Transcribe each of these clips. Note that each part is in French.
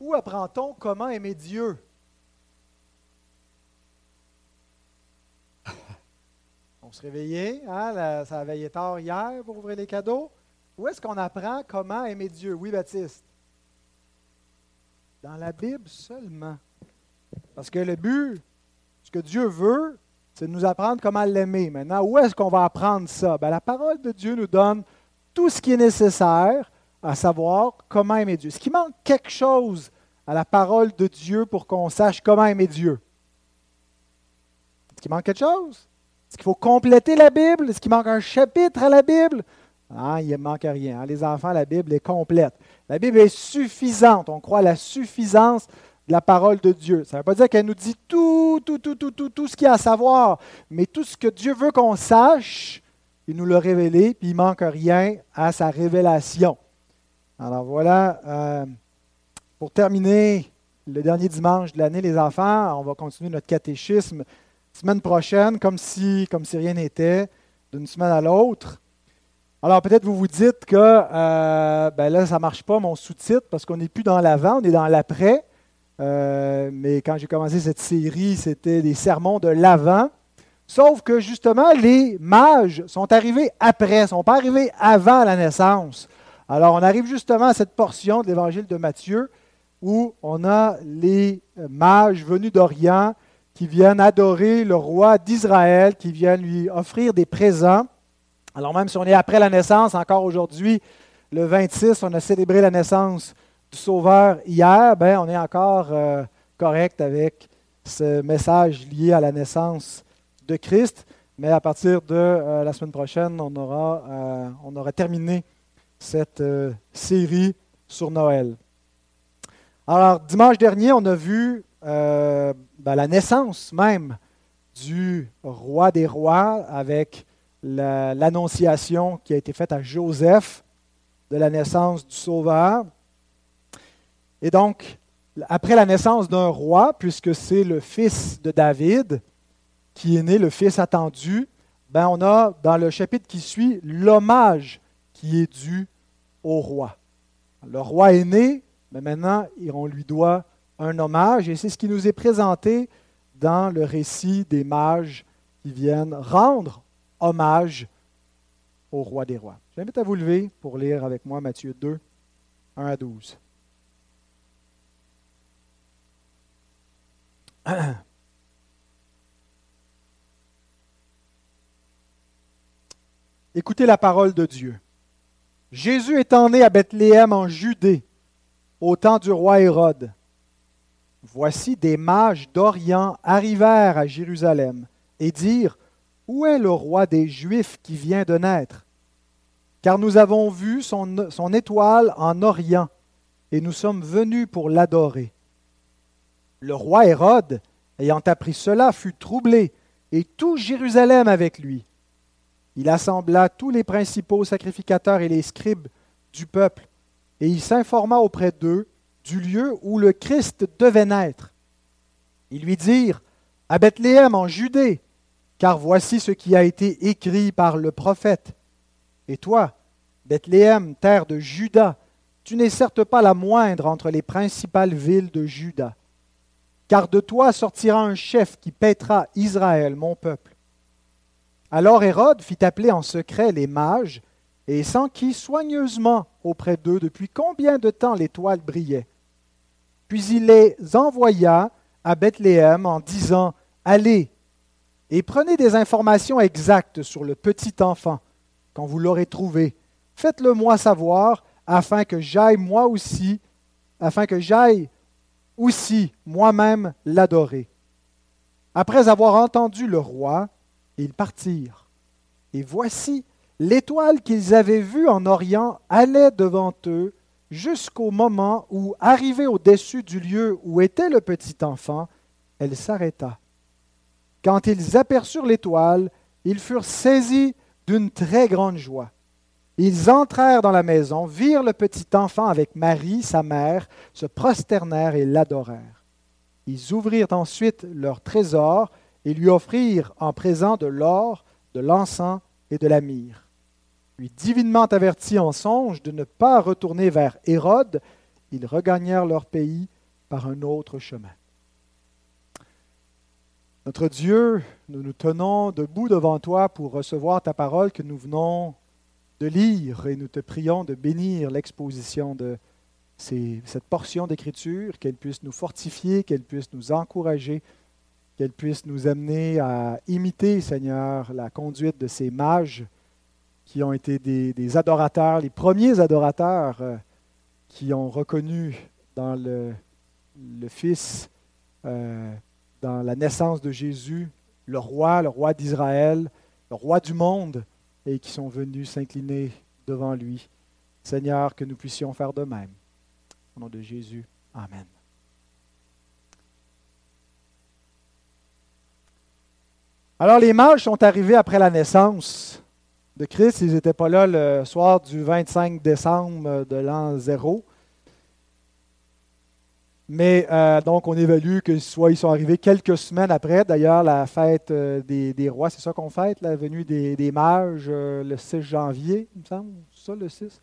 Où apprend-on comment aimer Dieu? On se réveillait, hein, ça a veillé tard hier pour ouvrir les cadeaux. Où est-ce qu'on apprend comment aimer Dieu? Oui, Baptiste. Dans la Bible seulement. Parce que le but, ce que Dieu veut, c'est de nous apprendre comment l'aimer. Maintenant, où est-ce qu'on va apprendre ça? Ben, la parole de Dieu nous donne tout ce qui est nécessaire à savoir comment aimer Dieu. Est-ce qu'il manque quelque chose à la parole de Dieu pour qu'on sache comment aimer Dieu? Est-ce qu'il manque quelque chose? Est-ce qu'il faut compléter la Bible? Est-ce qu'il manque un chapitre à la Bible? Ah, il ne manque rien. Hein. Les enfants, la Bible est complète. La Bible est suffisante. On croit à la suffisance de la parole de Dieu. Ça ne veut pas dire qu'elle nous dit tout, tout, tout, tout, tout, tout ce qu'il y a à savoir, mais tout ce que Dieu veut qu'on sache, il nous l'a révélé, puis il ne manque rien à sa révélation. Alors voilà, euh, pour terminer le dernier dimanche de l'année, les enfants, on va continuer notre catéchisme semaine prochaine, comme si, rien n'était, d'une semaine à l'autre. Alors peut-être vous vous dites que euh, ben là, ça ne marche pas mon sous-titre parce qu'on n'est plus dans l'avant, on est dans l'après. Euh, mais quand j'ai commencé cette série, c'était des sermons de l'avant. Sauf que justement, les mages sont arrivés après, sont pas arrivés avant la naissance. Alors on arrive justement à cette portion de l'évangile de Matthieu où on a les mages venus d'Orient qui viennent adorer le roi d'Israël, qui viennent lui offrir des présents. Alors même si on est après la naissance, encore aujourd'hui, le 26, on a célébré la naissance du Sauveur hier, ben, on est encore euh, correct avec ce message lié à la naissance de Christ. Mais à partir de euh, la semaine prochaine, on aura, euh, on aura terminé cette série sur Noël. Alors, dimanche dernier, on a vu ben, la naissance même du roi des rois avec l'annonciation qui a été faite à Joseph de la naissance du Sauveur. Et donc, après la naissance d'un roi, puisque c'est le fils de David qui est né, le fils attendu, ben on a dans le chapitre qui suit l'hommage qui est dû au roi. Le roi est né, mais maintenant on lui doit un hommage, et c'est ce qui nous est présenté dans le récit des mages qui viennent rendre hommage au roi des rois. J'invite à vous lever pour lire avec moi Matthieu 2, 1 à 12. Écoutez la parole de Dieu. Jésus étant né à Bethléem en Judée, au temps du roi Hérode, voici des mages d'Orient arrivèrent à Jérusalem et dirent, Où est le roi des Juifs qui vient de naître? Car nous avons vu son, son étoile en Orient, et nous sommes venus pour l'adorer. Le roi Hérode, ayant appris cela, fut troublé, et tout Jérusalem avec lui. Il assembla tous les principaux sacrificateurs et les scribes du peuple, et il s'informa auprès d'eux du lieu où le Christ devait naître. Ils lui dirent, à Bethléem en Judée, car voici ce qui a été écrit par le prophète. Et toi, Bethléem, terre de Juda, tu n'es certes pas la moindre entre les principales villes de Juda, car de toi sortira un chef qui paîtra Israël, mon peuple. Alors Hérode fit appeler en secret les mages et s'enquit soigneusement auprès d'eux depuis combien de temps l'étoile brillait. Puis il les envoya à Bethléem en disant, Allez et prenez des informations exactes sur le petit enfant. Quand vous l'aurez trouvé, faites-le moi savoir afin que j'aille moi aussi, afin que j'aille aussi moi-même l'adorer. Après avoir entendu le roi, ils partirent. Et voici, l'étoile qu'ils avaient vue en Orient allait devant eux jusqu'au moment où, arrivée au-dessus du lieu où était le petit enfant, elle s'arrêta. Quand ils aperçurent l'étoile, ils furent saisis d'une très grande joie. Ils entrèrent dans la maison, virent le petit enfant avec Marie, sa mère, se prosternèrent et l'adorèrent. Ils ouvrirent ensuite leur trésor et lui offrirent en présent de l'or, de l'encens et de la myrrhe lui divinement averti en songe de ne pas retourner vers Hérode, ils regagnèrent leur pays par un autre chemin. Notre Dieu, nous nous tenons debout devant toi pour recevoir ta parole que nous venons de lire et nous te prions de bénir l'exposition de cette portion d'écriture, qu'elle puisse nous fortifier, qu'elle puisse nous encourager, qu'elle puisse nous amener à imiter, Seigneur, la conduite de ces mages qui ont été des, adorateurs, les premiers adorateurs euh, qui ont reconnu dans le, Fils, euh, dans la naissance de Jésus, le roi, le roi d'Israël, le roi du monde, et qui sont venus s'incliner devant lui. Seigneur, que nous puissions faire de même. Au nom de Jésus, Amen. Alors les mages sont arrivés après la naissance de Christ. Ils n'étaient pas là le soir du 25 décembre de l'an 0. Mais euh, donc, on évalue que soit ils sont arrivés quelques semaines après. D'ailleurs, la fête euh, des, rois, c'est ça qu'on fête, la venue des, mages, euh, le 6 janvier, il me semble, ça le 6.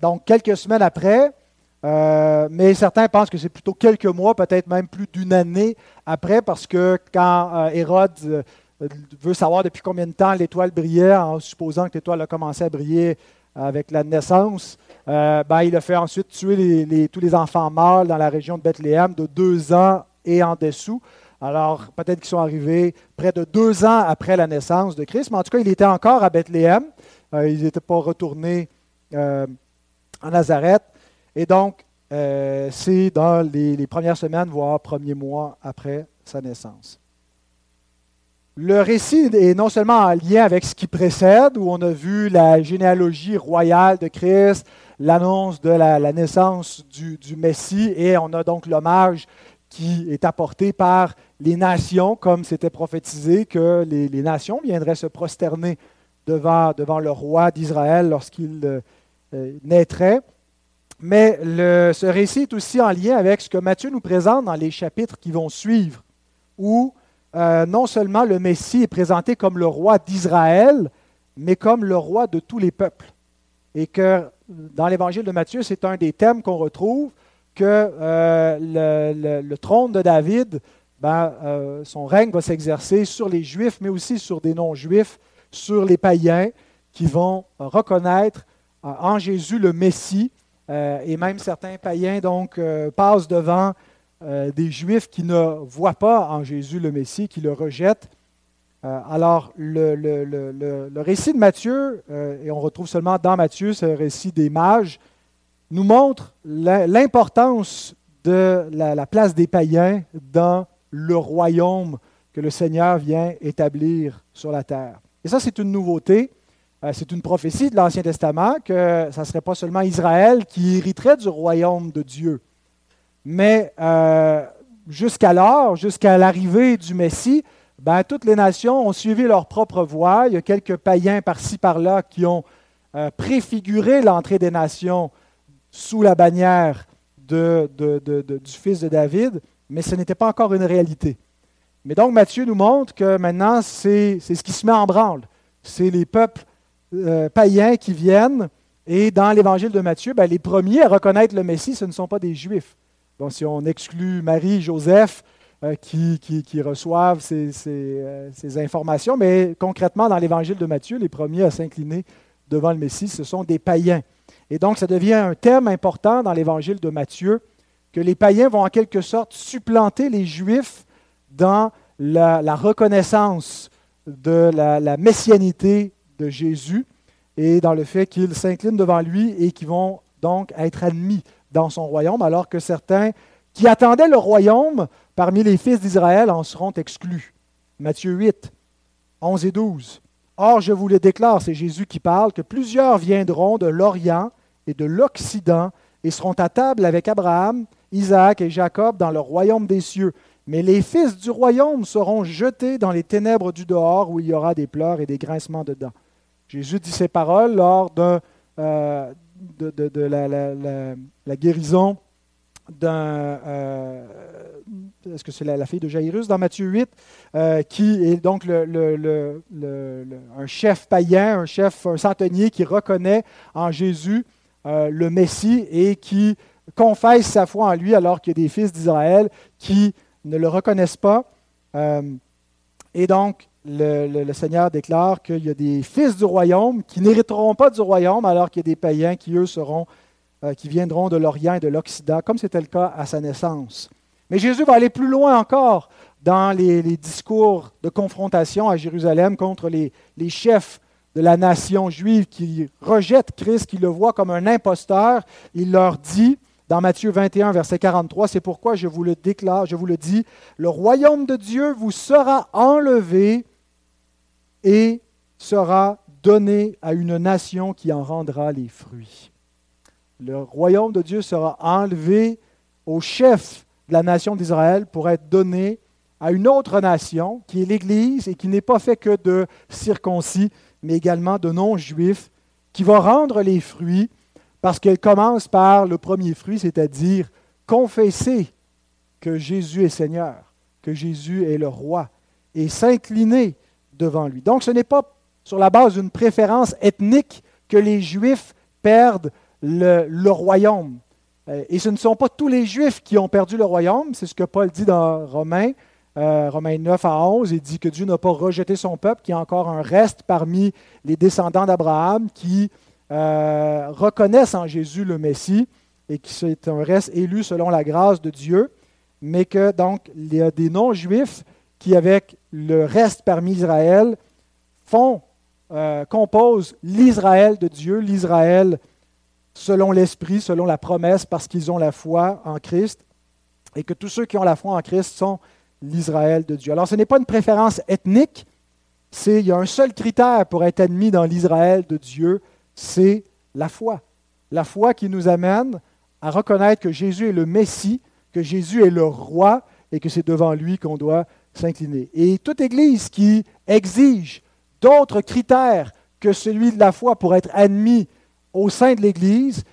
donc, quelques semaines après. Mais certains pensent que c'est plutôt quelques mois, peut-être même plus d'une année après, parce que quand Hérode veut savoir depuis combien de temps l'étoile brillait, en supposant que l'étoile a commencé à briller avec la naissance, euh, ben, il a fait ensuite tuer tous les enfants mâles dans la région de Bethléem de deux ans et en dessous. Alors, peut-être qu'ils sont arrivés près de deux ans après la naissance de Christ, mais en tout cas, il était encore à Bethléem. Euh, ils n'étaient pas retournés euh, en Nazareth. Et donc, c'est dans les, premières semaines, voire premiers mois après sa naissance. Le récit est non seulement en lien avec ce qui précède, où on a vu la généalogie royale de Christ, l'annonce de la, naissance du, Messie, et on a donc l'hommage qui est apporté par les nations, comme c'était prophétisé que les, nations viendraient se prosterner devant, le roi d'Israël lorsqu'il euh, naîtrait. Mais ce récit est aussi en lien avec ce que Matthieu nous présente dans les chapitres qui vont suivre, où euh, non seulement le Messie est présenté comme le roi d'Israël, mais comme le roi de tous les peuples. Et que dans l'évangile de Matthieu, c'est un des thèmes qu'on retrouve, que euh, le, trône de David, ben, euh, son règne va s'exercer sur les Juifs, mais aussi sur des non-Juifs, sur les païens qui vont reconnaître en Jésus le Messie. Et même certains païens donc passent devant euh, des Juifs qui ne voient pas en Jésus le Messie, qui le rejettent. Euh, alors, le, récit de Matthieu, euh, et on retrouve seulement dans Matthieu ce récit des mages, nous montre l'importance de la, place des païens dans le royaume que le Seigneur vient établir sur la terre. Et ça, c'est une nouveauté. C'est une prophétie de l'Ancien Testament que ce ne serait pas seulement Israël qui hériterait du royaume de Dieu, mais euh, jusqu'alors, jusqu'à l'arrivée du Messie, ben, toutes les nations ont suivi leur propre voie. Il y a quelques païens par-ci, par-là qui ont euh, préfiguré l'entrée des nations sous la bannière du fils de David, mais ce n'était pas encore une réalité. Mais donc Matthieu nous montre que maintenant, c'est ce qui se met en branle. C'est les peuples euh, païens qui viennent. Et dans l'évangile de Matthieu, ben, les premiers à reconnaître le Messie, ce ne sont pas des Juifs si on exclut Marie, Joseph, euh, qui, reçoivent euh, ces, informations, mais concrètement, dans l'évangile de Matthieu, les premiers à s'incliner devant le Messie, ce sont des païens. Et donc, ça devient un thème important dans l'évangile de Matthieu, que les païens vont en quelque sorte supplanter les Juifs dans la, reconnaissance de la, messianité de Jésus et dans le fait qu'ils s'inclinent devant lui et qu'ils vont donc être admis dans son royaume, alors que certains qui attendaient le royaume parmi les fils d'Israël en seront exclus. Matthieu 8, 11 et 12. Or, je vous le déclare, c'est Jésus qui parle, que plusieurs viendront de l'Orient et de l'Occident et seront à table avec Abraham, Isaac et Jacob dans le royaume des cieux. Mais les fils du royaume seront jetés dans les ténèbres du dehors où il y aura des pleurs et des grincements de dents. Jésus dit ces paroles lors euh, de, la, guérison d'un. Euh, est-ce que c'est la, fille de Jairus dans Matthieu 8, euh, qui est donc un chef païen, un chef, un centenier qui reconnaît en Jésus le Messie et qui confesse sa foi en lui alors qu'il y a des fils d'Israël qui ne le reconnaissent pas. et donc, le, Seigneur déclare qu'il y a des fils du royaume qui n'hériteront pas du royaume, alors qu'il y a des païens qui, eux, seront, euh, qui viendront de l'Orient et de l'Occident, comme c'était le cas à sa naissance. Mais Jésus va aller plus loin encore dans les, discours de confrontation à Jérusalem contre les, les, chefs de la nation juive qui rejettent Christ, qui le voient comme un imposteur. Il leur dit, dans Matthieu 21, verset 43, c'est pourquoi je vous le déclare, je vous le dis, le royaume de Dieu vous sera enlevé et sera donné à une nation qui en rendra les fruits. Le royaume de Dieu sera enlevé au chef de la nation d'Israël pour être donné à une autre nation qui est l'Église et qui n'est pas fait que de circoncis, mais également de non-juifs, qui va rendre les fruits parce qu'elle commence par le premier fruit, c'est-à-dire confesser que Jésus est Seigneur, que Jésus est le roi, et s'incliner devant lui. Donc ce n'est pas sur la base d'une préférence ethnique que les Juifs perdent le, royaume. Euh, et ce ne sont pas tous les Juifs qui ont perdu le royaume, c'est ce que Paul dit dans Romains, euh, Romains 9 à 11, il dit que Dieu n'a pas rejeté son peuple, qu'il y a encore un reste parmi les descendants d'Abraham qui euh, reconnaissent en Jésus le Messie et qui c'est un reste élu selon la grâce de Dieu, mais que donc il y a des non-juifs qui, avec le reste parmi Israël, font, euh, composent l'Israël de Dieu, l'Israël selon l'Esprit, selon la promesse, parce qu'ils ont la foi en Christ, et que tous ceux qui ont la foi en Christ sont l'Israël de Dieu. Alors ce n'est pas une préférence ethnique, c'est, il y a un seul critère pour être admis dans l'Israël de Dieu, c'est la foi. La foi qui nous amène à reconnaître que Jésus est le Messie, que Jésus est le roi et que c'est devant lui qu'on doit s'incliner. Et toute Église qui exige d'autres critères que celui de la foi pour être admis au sein de l'Église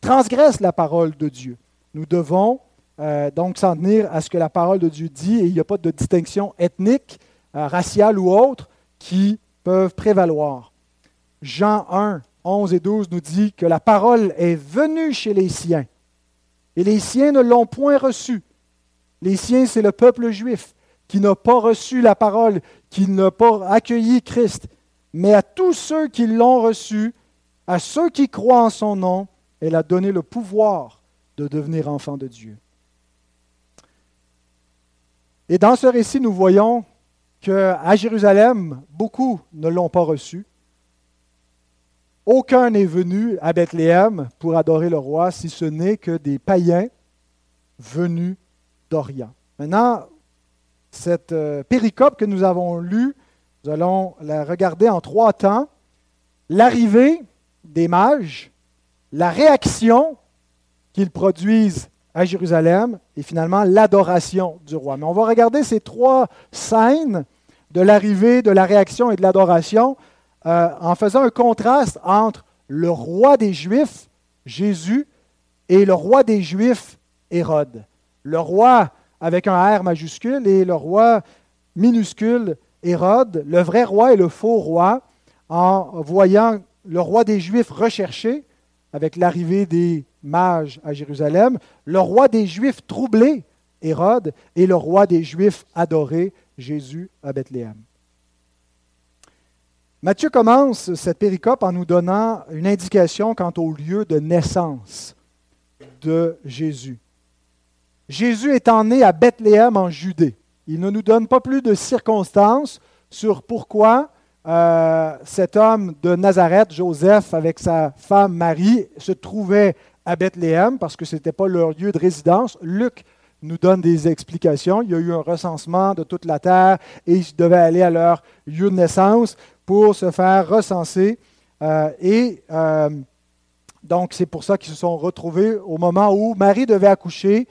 transgresse la parole de Dieu. Nous devons euh, donc s'en tenir à ce que la parole de Dieu dit et il n'y a pas de distinction ethnique, euh, raciale ou autre qui peuvent prévaloir. Jean 1, 11 et 12 nous dit que la parole est venue chez les siens et les siens ne l'ont point reçue. Les siens, c'est le peuple juif qui n'a pas reçu la parole, qui n'a pas accueilli Christ, mais à tous ceux qui l'ont reçu, à ceux qui croient en son nom, elle a donné le pouvoir de devenir enfants de Dieu. Et dans ce récit, nous voyons qu'à Jérusalem, beaucoup ne l'ont pas reçu. Aucun n'est venu à Bethléem pour adorer le roi, si ce n'est que des païens venus d'Orient. Maintenant, cette euh, péricope que nous avons lue, nous allons la regarder en trois temps. L'arrivée des mages, la réaction qu'ils produisent à Jérusalem et finalement l'adoration du roi. Mais on va regarder ces trois scènes de l'arrivée, de la réaction et de l'adoration euh, en faisant un contraste entre le roi des Juifs, Jésus, et le roi des Juifs, Hérode. Le roi avec un R majuscule, et le roi minuscule Hérode, le vrai roi et le faux roi, en voyant le roi des Juifs recherché avec l'arrivée des mages à Jérusalem, le roi des Juifs troublé, Hérode, et le roi des Juifs adoré, Jésus à Bethléem. Matthieu commence cette péricope en nous donnant une indication quant au lieu de naissance de Jésus. Jésus étant né à Bethléem en Judée. Il ne nous donne pas plus de circonstances sur pourquoi euh, cet homme de Nazareth, Joseph, avec sa femme Marie, se trouvait à Bethléem parce que ce n'était pas leur lieu de résidence. Luc nous donne des explications. Il y a eu un recensement de toute la terre et ils devaient aller à leur lieu de naissance pour se faire recenser. Euh, et euh, donc, c'est pour ça qu'ils se sont retrouvés au moment où Marie devait accoucher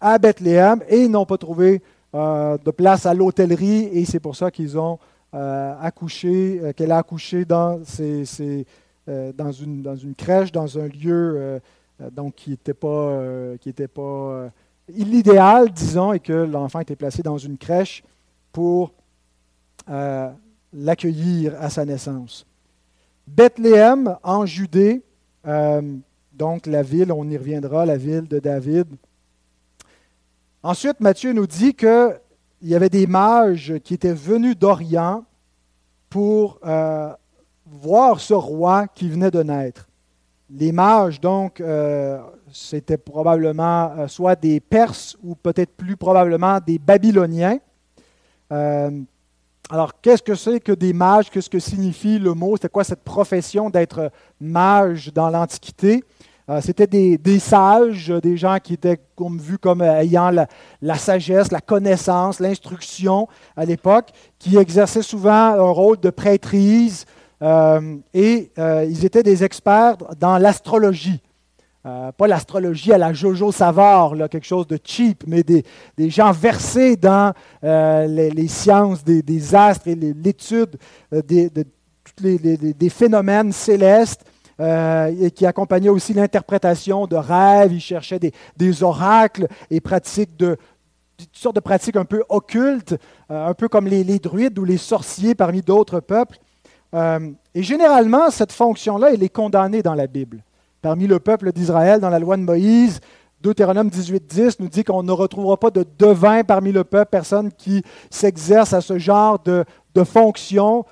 à Bethléem et ils n'ont pas trouvé euh, de place à l'hôtellerie et c'est pour ça qu'ils ont euh, accouché, euh, qu'elle a accouché dans, une, dans, une, crèche, dans un lieu donc, qui n'était pas, qui était pas l'idéal, disons, et que l'enfant était placé dans une crèche pour l'accueillir à sa naissance. Bethléem, en Judée, donc la ville, on y reviendra, la ville de David. Ensuite, Matthieu nous dit qu'il y avait des mages qui étaient venus d'Orient pour euh, voir ce roi qui venait de naître. Les mages, donc, euh, c'était probablement euh, soit des Perses ou peut-être plus probablement des Babyloniens. alors, qu'est-ce que c'est que des mages? Qu'est-ce que signifie le mot? C'est quoi cette profession d'être mage dans l'Antiquité? Euh, c'était des, sages, des gens qui étaient vus comme ayant la, sagesse, la connaissance, l'instruction à l'époque, qui exerçaient souvent un rôle de prêtrise euh, et euh, ils étaient des experts dans l'astrologie. pas l'astrologie à la Jojo Savard, quelque chose de cheap, mais des, gens versés dans les, sciences des, astres et l'étude de, des phénomènes célestes euh, et qui accompagnait aussi l'interprétation de rêves. Il cherchait des, oracles et pratiques de, toutes sortes de pratiques un peu occultes, euh, un peu comme les, druides ou les sorciers parmi d'autres peuples. Euh, et généralement, cette fonction-là, elle est condamnée dans la Bible. Parmi le peuple d'Israël, dans la loi de Moïse, Deutéronome 18.10 nous dit qu'on ne retrouvera pas de devin parmi le peuple, personne qui s'exerce à ce genre de, de fonction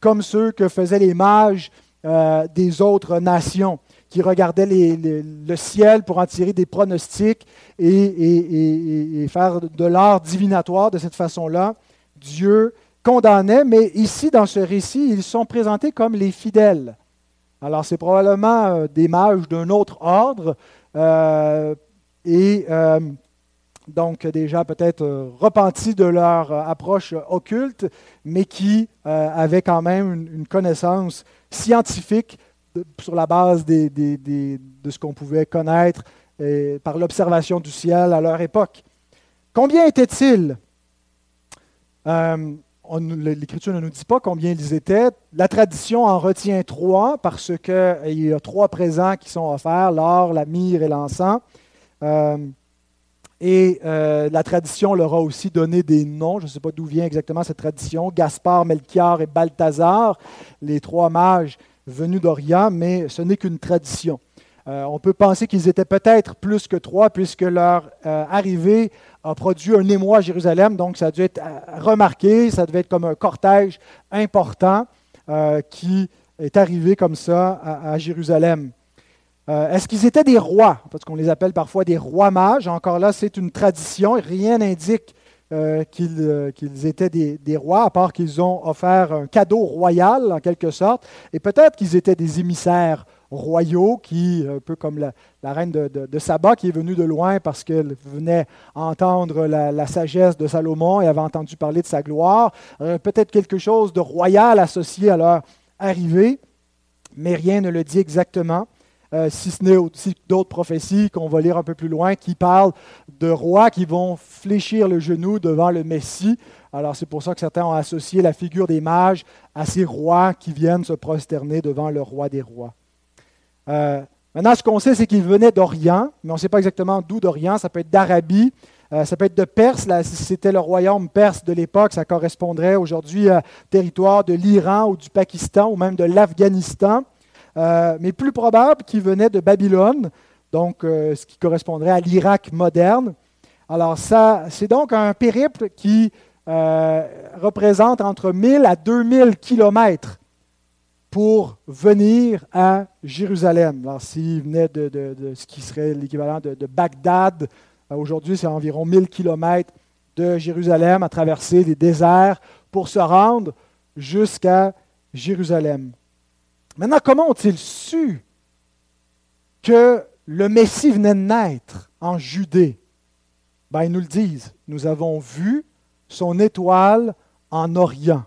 comme ceux que faisaient les mages euh, des autres nations qui regardaient le ciel pour en tirer des pronostics et, faire de l'art divinatoire de cette façon-là. Dieu condamnait, mais ici, dans ce récit, ils sont présentés comme les fidèles. Alors, c'est probablement euh, des mages d'un autre ordre euh, et donc déjà peut-être repentis de leur approche occulte, mais qui avaient quand même une, connaissance scientifique sur la base de ce qu'on pouvait connaître par l'observation du ciel à leur époque. Combien étaient-ils? Euh, L'Écriture ne nous dit pas combien ils étaient. La tradition en retient trois parce qu'il y a trois présents qui sont offerts, l'or, la myrrhe et l'encens. Euh, et euh, la tradition leur a aussi donné des noms. Je ne sais pas d'où vient exactement cette tradition. Gaspard, Melchior et Balthazar, les trois mages venus d'Orient, mais ce n'est qu'une tradition. Euh, on peut penser qu'ils étaient peut-être plus que trois, puisque leur euh, arrivée a produit un émoi à Jérusalem, donc ça a dû être remarqué, ça devait être comme un cortège important qui est arrivé comme ça à, Jérusalem. Est-ce qu'ils étaient des rois? Parce qu'on les appelle parfois des rois mages. Encore là, c'est une tradition. Rien n'indique qu'ils étaient des, rois, à part qu'ils ont offert un cadeau royal, en quelque sorte. Et peut-être qu'ils étaient des émissaires royaux qui, un peu comme la, reine de, Saba, qui est venue de loin parce qu'elle venait entendre la, sagesse de Salomon et avait entendu parler de sa gloire. Euh, peut-être quelque chose de royal associé à leur arrivée, mais rien ne le dit exactement. Euh, si ce n'est aussi d'autres prophéties qu'on va lire un peu plus loin qui parlent de rois qui vont fléchir le genou devant le Messie. Alors c'est pour ça que certains ont associé la figure des mages à ces rois qui viennent se prosterner devant le roi des rois. Euh, maintenant, ce qu'on sait, c'est qu'ils venaient d'Orient, mais on ne sait pas exactement d'où d'Orient. Ça peut être d'Arabie, euh, ça peut être de Perse. Là, c'était le royaume perse de l'époque, ça correspondrait aujourd'hui au territoire de l'Iran ou du Pakistan ou même de l'Afghanistan. Euh, mais plus probable qu'ils venaient de Babylone, donc ce qui correspondrait à l'Irak moderne. Alors, ça, c'est donc un périple qui représente entre 1000 à 2000 kilomètres pour venir à Jérusalem. Alors, s'il venait de, ce qui serait l'équivalent de, Bagdad, euh, aujourd'hui, c'est environ 1000 kilomètres de Jérusalem à traverser les déserts pour se rendre jusqu'à Jérusalem. Maintenant, comment ont-ils su que le Messie venait de naître en Judée? Ben, ils nous le disent. Nous avons vu son étoile en Orient.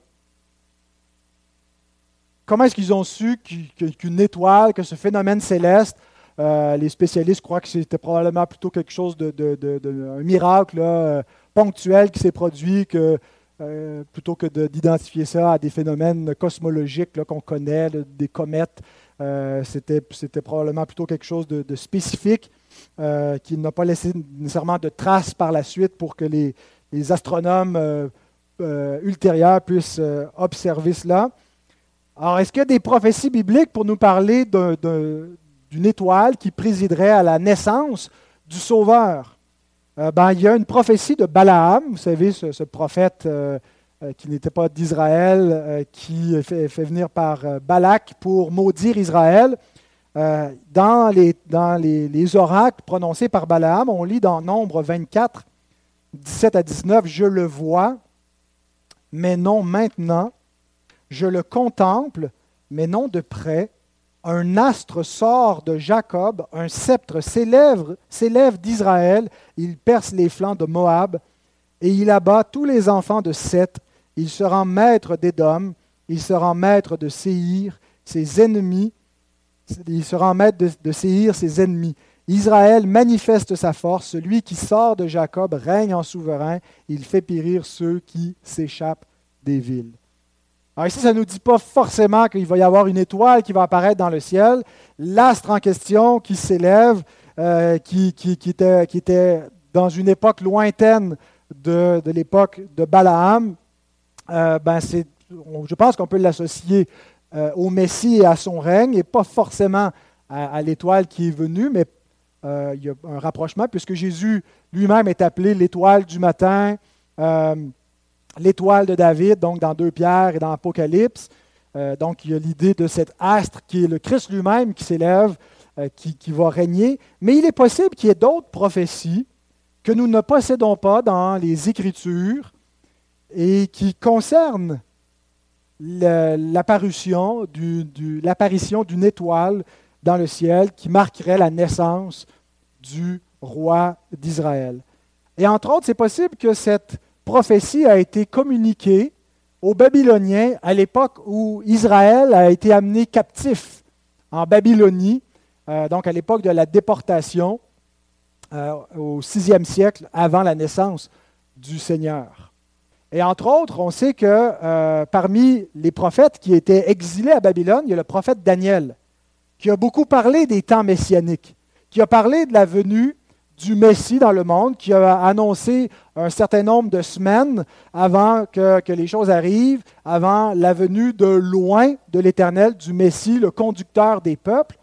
Comment est-ce qu'ils ont su qu'une étoile, que ce phénomène céleste, euh, les spécialistes croient que c'était probablement plutôt quelque chose de, miracle euh, ponctuel qui s'est produit que, euh, plutôt que d'identifier ça à des phénomènes cosmologiques qu'on connaît, des comètes. c'était probablement plutôt quelque chose de, spécifique qui n'a pas laissé nécessairement de traces par la suite pour que les astronomes ultérieurs puissent observer cela. Alors, est-ce qu'il y a des prophéties bibliques pour nous parler d'une étoile qui présiderait à la naissance du Sauveur? Euh, ben, il y a une prophétie de Balaam, vous savez, ce, prophète euh, euh, qui n'était pas d'Israël, qui fait, fait, venir par Balak pour maudire Israël. dans les, les, oracles prononcés par Balaam, on lit dans Nombre 24, 17 à 19, Je le vois, mais non maintenant. Je le contemple, mais non de près un astre sort de Jacob, un sceptre s'élève d'Israël, il perce les flancs de Moab, et il abat tous les enfants de Seth. Il sera maître d'Édom, il sera maître de Séhir, ses ennemis, il sera maître de, de Séhir, ses ennemis. Israël manifeste sa force, celui qui sort de Jacob règne en souverain, il fait périr ceux qui s'échappent des villes. Alors ici, ça ne nous dit pas forcément qu'il va y avoir une étoile qui va apparaître dans le ciel. L'astre en question qui s'élève, euh, qui, était, dans une époque lointaine de, l'époque de Balaam, euh, ben je pense qu'on peut l'associer euh, au Messie et à son règne, et pas forcément à, l'étoile qui est venue, mais il y a un rapprochement, puisque Jésus lui-même est appelé l'étoile du matin l'étoile de David, donc dans deux pierres et dans Apocalypse. Euh, donc il y a l'idée de cet astre qui est le Christ lui-même qui s'élève, euh, qui, va régner. Mais il est possible qu'il y ait d'autres prophéties que nous ne possédons pas dans les Écritures et qui concernent l'apparition d'une étoile dans le ciel qui marquerait la naissance du roi d'Israël. Et entre autres, c'est possible que cette prophétie a été communiquée aux Babyloniens à l'époque où Israël a été amené captif en Babylonie, euh, donc à l'époque de la déportation euh, au sixième siècle avant la naissance du Seigneur. Et entre autres, on sait que euh, parmi les prophètes qui étaient exilés à Babylone, il y a le prophète Daniel, qui a beaucoup parlé des temps messianiques, qui a parlé de la venue du Messie dans le monde, qui a annoncé un certain nombre de semaines avant que, les choses arrivent, avant la venue de loin de l'Éternel, du Messie, le conducteur des peuples.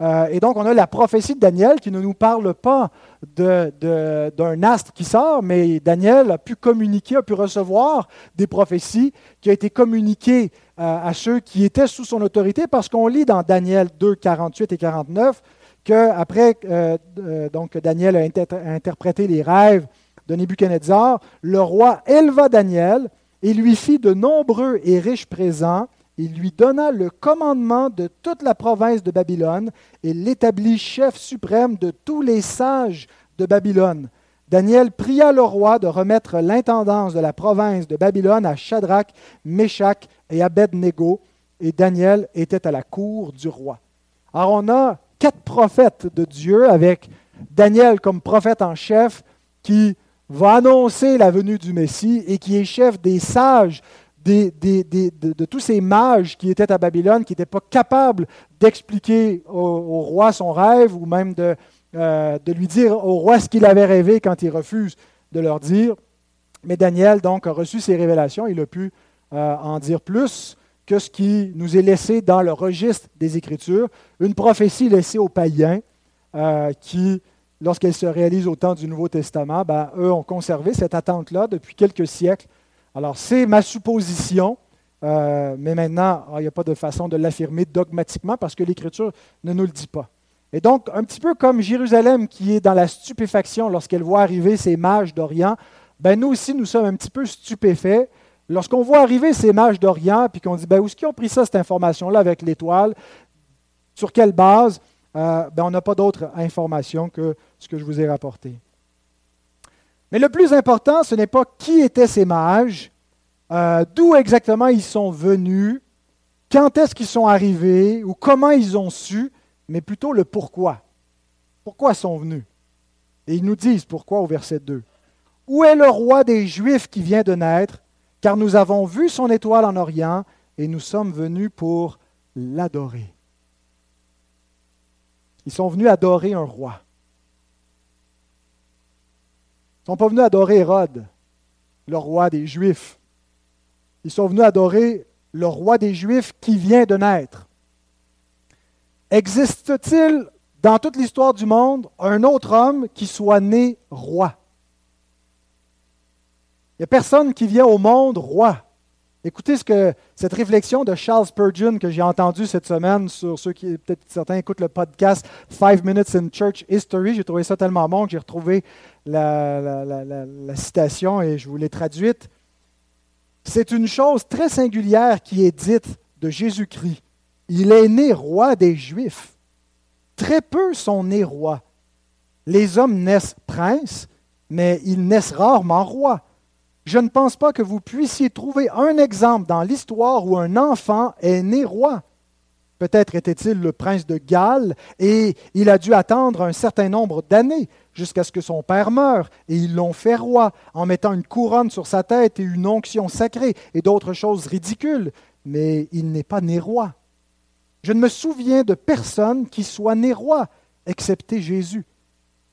Euh, et donc, on a la prophétie de Daniel qui ne nous parle pas d'un astre qui sort, mais Daniel a pu communiquer, a pu recevoir des prophéties qui ont été communiquées euh, à ceux qui étaient sous son autorité, parce qu'on lit dans Daniel 2, 48 et 49 qu'après euh, euh, Daniel a interprété les rêves de Nebuchadnezzar, le roi éleva Daniel et lui fit de nombreux et riches présents. Il lui donna le commandement de toute la province de Babylone et l'établit chef suprême de tous les sages de Babylone. Daniel pria le roi de remettre l'intendance de la province de Babylone à Shadrach, Meshach et Abednego, et Daniel était à la cour du roi. Alors on a quatre prophètes de Dieu, avec Daniel comme prophète en chef, qui va annoncer la venue du Messie et qui est chef des sages, de, tous ces mages qui étaient à Babylone, qui n'étaient pas capables d'expliquer au, roi son rêve ou même de, euh, de lui dire au roi ce qu'il avait rêvé quand il refuse de leur dire. Mais Daniel, donc, a reçu ces révélations, il a pu euh, en dire plus que ce qui nous est laissé dans le registre des Écritures, une prophétie laissée aux païens euh, qui, lorsqu'elle se réalise au temps du Nouveau Testament, ben, eux ont conservé cette attente-là depuis quelques siècles. Alors c'est ma supposition, euh, mais maintenant, ah, il n'y a pas de façon de l'affirmer dogmatiquement parce que l'Écriture ne nous le dit pas. Et donc, un petit peu comme Jérusalem qui est dans la stupéfaction lorsqu'elle voit arriver ces mages d'Orient, ben nous aussi, nous sommes un petit peu stupéfaits Lorsqu'on voit arriver ces mages d'Orient, puis qu'on dit, ben, où est-ce qu'ils ont pris ça, cette information-là, avec l'étoile? Sur quelle base? Euh, ben, on n'a pas d'autre information que ce que je vous ai rapporté. Mais le plus important, ce n'est pas qui étaient ces mages, euh, d'où exactement ils sont venus, quand est-ce qu'ils sont arrivés, ou comment ils ont su, mais plutôt le pourquoi. Pourquoi ils sont venus? Et ils nous disent pourquoi au verset 2. Où est le roi des Juifs qui vient de naître? Car nous avons vu son étoile en Orient et nous sommes venus pour l'adorer. Ils sont venus adorer un roi. Ils ne sont pas venus adorer Hérode, le roi des Juifs. Ils sont venus adorer le roi des Juifs qui vient de naître. Existe-t-il dans toute l'histoire du monde un autre homme qui soit né roi? N'y a personne qui vient au monde roi. Écoutez ce que cette réflexion de Charles Spurgeon que j'ai entendue cette semaine sur ceux qui peut-être certains écoutent le podcast Five Minutes in Church History. J'ai trouvé ça tellement bon que j'ai retrouvé la, la, citation et je vous l'ai traduite. C'est une chose très singulière qui est dite de Jésus-Christ. Il est né roi des Juifs. Très peu sont nés rois. Les hommes naissent princes, mais ils naissent rarement rois. Je ne pense pas que vous puissiez trouver un exemple dans l'histoire où un enfant est né roi. Peut-être était-il le prince de Galles et il a dû attendre un certain nombre d'années jusqu'à ce que son père meure, et ils l'ont fait roi en mettant une couronne sur sa tête et une onction sacrée et d'autres choses ridicules, mais il n'est pas né roi. Je ne me souviens de personne qui soit né roi, excepté Jésus.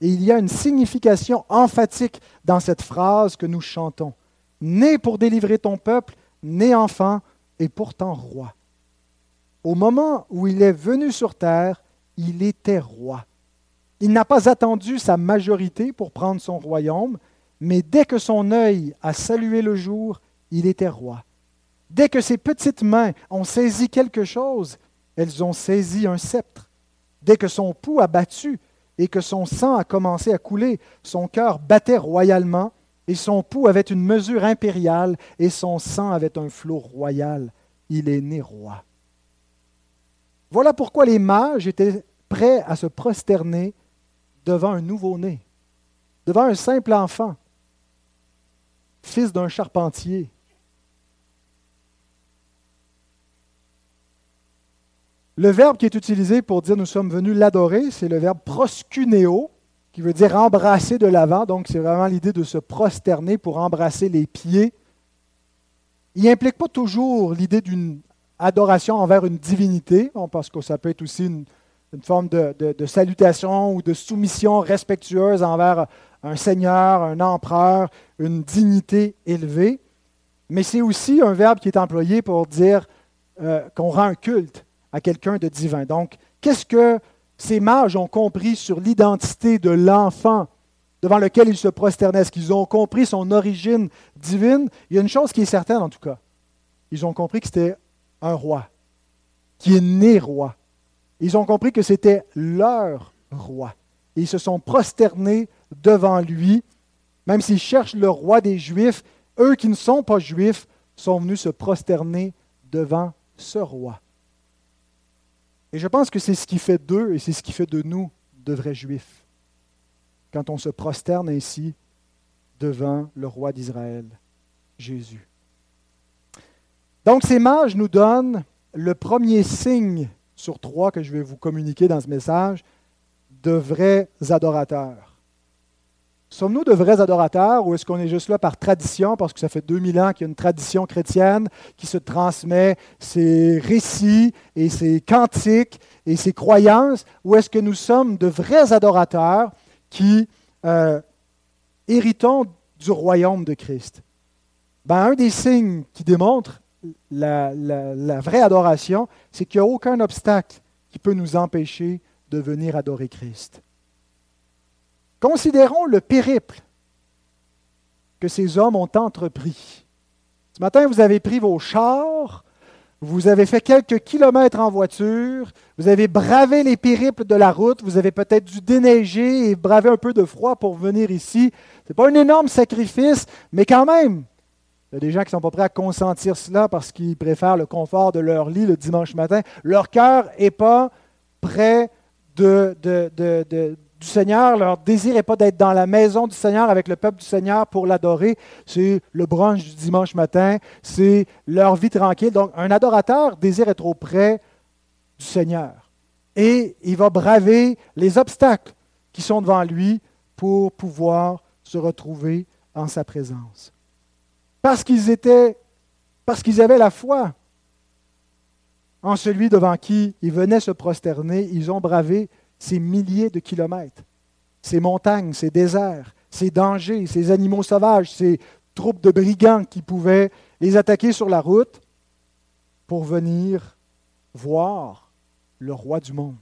Et il y a une signification emphatique dans cette phrase que nous chantons. Né pour délivrer ton peuple, né enfant et pourtant roi. Au moment où il est venu sur terre, il était roi. Il n'a pas attendu sa majorité pour prendre son royaume, mais dès que son œil a salué le jour, il était roi. Dès que ses petites mains ont saisi quelque chose, elles ont saisi un sceptre. Dès que son pouls a battu et que son sang a commencé à couler, son cœur battait royalement, et son pouls avait une mesure impériale, et son sang avait un flot royal. Il est né roi. Voilà pourquoi les mages étaient prêts à se prosterner devant un nouveau-né, devant un simple enfant, fils d'un charpentier. Le verbe qui est utilisé pour dire nous sommes venus l'adorer, c'est le verbe proscuneo, qui veut dire embrasser de l'avant. Donc, c'est vraiment l'idée de se prosterner pour embrasser les pieds. Il n'implique pas toujours l'idée d'une adoration envers une divinité, parce que ça peut être aussi une, forme de, salutation ou de soumission respectueuse envers un seigneur, un empereur, une dignité élevée. Mais c'est aussi un verbe qui est employé pour dire euh, qu'on rend un culte à quelqu'un de divin. Donc, qu'est-ce que ces mages ont compris sur l'identité de l'enfant devant lequel ils se prosternaient? Est-ce qu'ils ont compris son origine divine? Il y a une chose qui est certaine en tout cas. Ils ont compris que c'était un roi, qui est né roi. Ils ont compris que c'était leur roi. Ils se sont prosternés devant lui. Même s'ils cherchent le roi des Juifs, eux qui ne sont pas juifs sont venus se prosterner devant ce roi. Et je pense que c'est ce qui fait d'eux et c'est ce qui fait de nous de vrais juifs. Quand on se prosterne ainsi devant le roi d'Israël, Jésus. Donc ces mages nous donnent le premier signe sur trois que je vais vous communiquer dans ce message, de vrais adorateurs. Sommes-nous de vrais adorateurs ou est-ce qu'on est juste là par tradition, parce que ça fait 2000 ans qu'il y a une tradition chrétienne qui se transmet ses récits et ses cantiques et ses croyances, ou est-ce que nous sommes de vrais adorateurs qui euh, héritons du royaume de Christ? Ben, un des signes qui démontre la, vraie adoration, c'est qu'il n'y a aucun obstacle qui peut nous empêcher de venir adorer Christ. Considérons le périple que ces hommes ont entrepris. Ce matin, vous avez pris vos chars, vous avez fait quelques kilomètres en voiture, vous avez bravé les périples de la route, vous avez peut-être dû déneiger et braver un peu de froid pour venir ici. Ce n'est pas un énorme sacrifice, mais quand même, il y a des gens qui ne sont pas prêts à consentir cela parce qu'ils préfèrent le confort de leur lit le dimanche matin. Leur cœur n'est pas près de, du Seigneur. Leur désir n'est pas d'être dans la maison du Seigneur avec le peuple du Seigneur pour l'adorer. C'est le brunch du dimanche matin. C'est leur vie tranquille. Donc, un adorateur désire être auprès du Seigneur. Et il va braver les obstacles qui sont devant lui pour pouvoir se retrouver en sa présence parce qu'ils étaient, parce qu'ils avaient la foi en celui devant qui ils venaient se prosterner, ils ont bravé ces milliers de kilomètres, ces montagnes, ces déserts, ces dangers, ces animaux sauvages, ces troupes de brigands qui pouvaient les attaquer sur la route pour venir voir le roi du monde.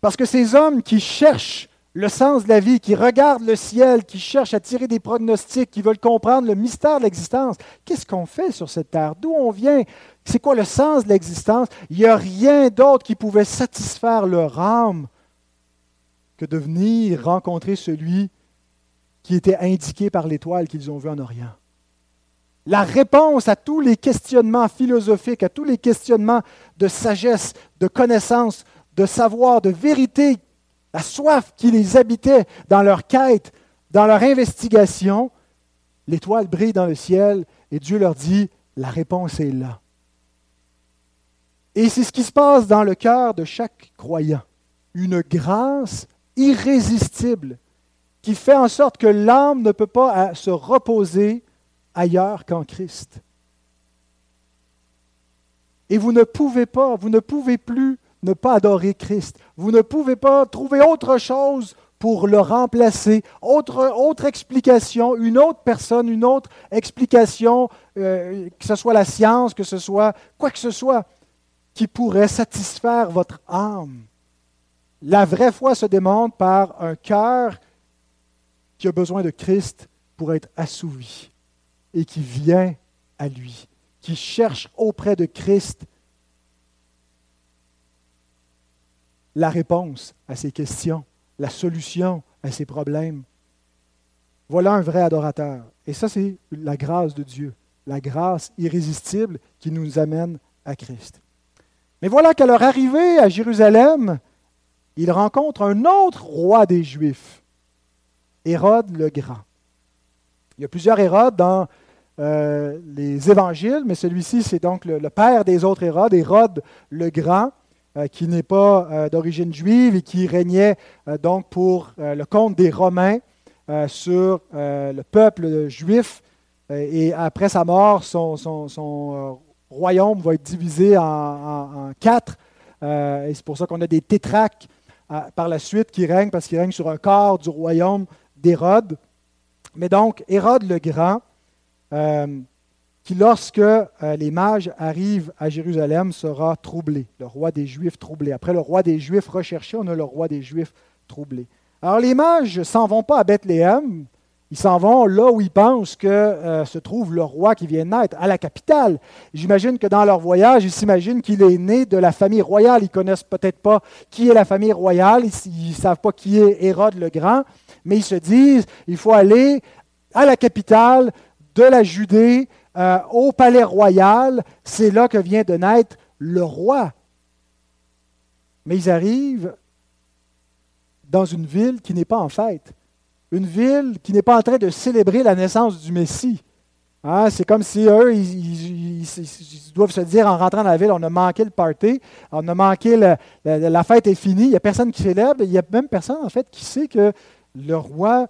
Parce que ces hommes qui cherchent le sens de la vie, qui regardent le ciel, qui cherchent à tirer des prognostics, qui veulent comprendre le mystère de l'existence, qu'est-ce qu'on fait sur cette terre? D'où on vient? C'est quoi le sens de l'existence? Il n'y a rien d'autre qui pouvait satisfaire leur âme que de venir rencontrer celui qui était indiqué par l'étoile qu'ils ont vu en Orient. La réponse à tous les questionnements philosophiques, à tous les questionnements de sagesse, de connaissance, de savoir, de vérité, la soif qui les habitait dans leur quête, dans leur investigation, l'étoile brille dans le ciel et Dieu leur dit, la réponse est là. Et c'est ce qui se passe dans le cœur de chaque croyant. Une grâce irrésistible qui fait en sorte que l'âme ne peut pas se reposer ailleurs qu'en Christ. Et vous ne pouvez pas, vous ne pouvez plus ne pas adorer Christ. Vous ne pouvez pas trouver autre chose pour le remplacer, autre, autre explication, une autre personne, une autre explication, euh, que ce soit la science, que ce soit quoi que ce soit, qui pourrait satisfaire votre âme. La vraie foi se démontre par un cœur qui a besoin de Christ pour être assouvi et qui vient à lui, qui cherche auprès de Christ la réponse à ses questions, la solution à ses problèmes. Voilà un vrai adorateur. Et ça, c'est la grâce de Dieu, la grâce irrésistible qui nous amène à Christ. Mais voilà qu'à leur arrivée à Jérusalem, il rencontre un autre roi des Juifs, Hérode le Grand. Il y a plusieurs Hérodes dans euh, les évangiles, mais celui-ci, c'est donc le, père des autres Hérodes, Hérode le Grand, euh, qui n'est pas euh, d'origine juive et qui régnait donc pour le compte des Romains sur le peuple juif. et après sa mort, son, royaume va être divisé en, quatre. et c'est pour ça qu'on a des tétraques par la suite qui règnent, parce qu'il règne sur un quart du royaume d'Hérode. Mais donc, Hérode le Grand, euh, qui, lorsque euh, les mages arrivent à Jérusalem, sera troublé. Le roi des Juifs troublé. Après le roi des Juifs recherché, on a le roi des Juifs troublé. Alors, les mages s'en vont pas à Bethléem, ils s'en vont là où ils pensent que euh, se trouve le roi qui vient de naître, à la capitale. J'imagine que dans leur voyage, ils s'imaginent qu'il est né de la famille royale. Ils connaissent peut-être pas qui est la famille royale, ils ne savent pas qui est Hérode le Grand, mais ils se disent, il faut aller à la capitale de la Judée, euh, au palais royal. C'est là que vient de naître le roi. Mais ils arrivent dans une ville qui n'est pas en fête une ville qui n'est pas en train de célébrer la naissance du Messie. Hein, c'est comme si eux, ils, doivent se dire en rentrant dans la ville, on a manqué le party, on a manqué la, fête est finie, il n'y a personne qui célèbre, il n'y a même personne en fait qui sait que le roi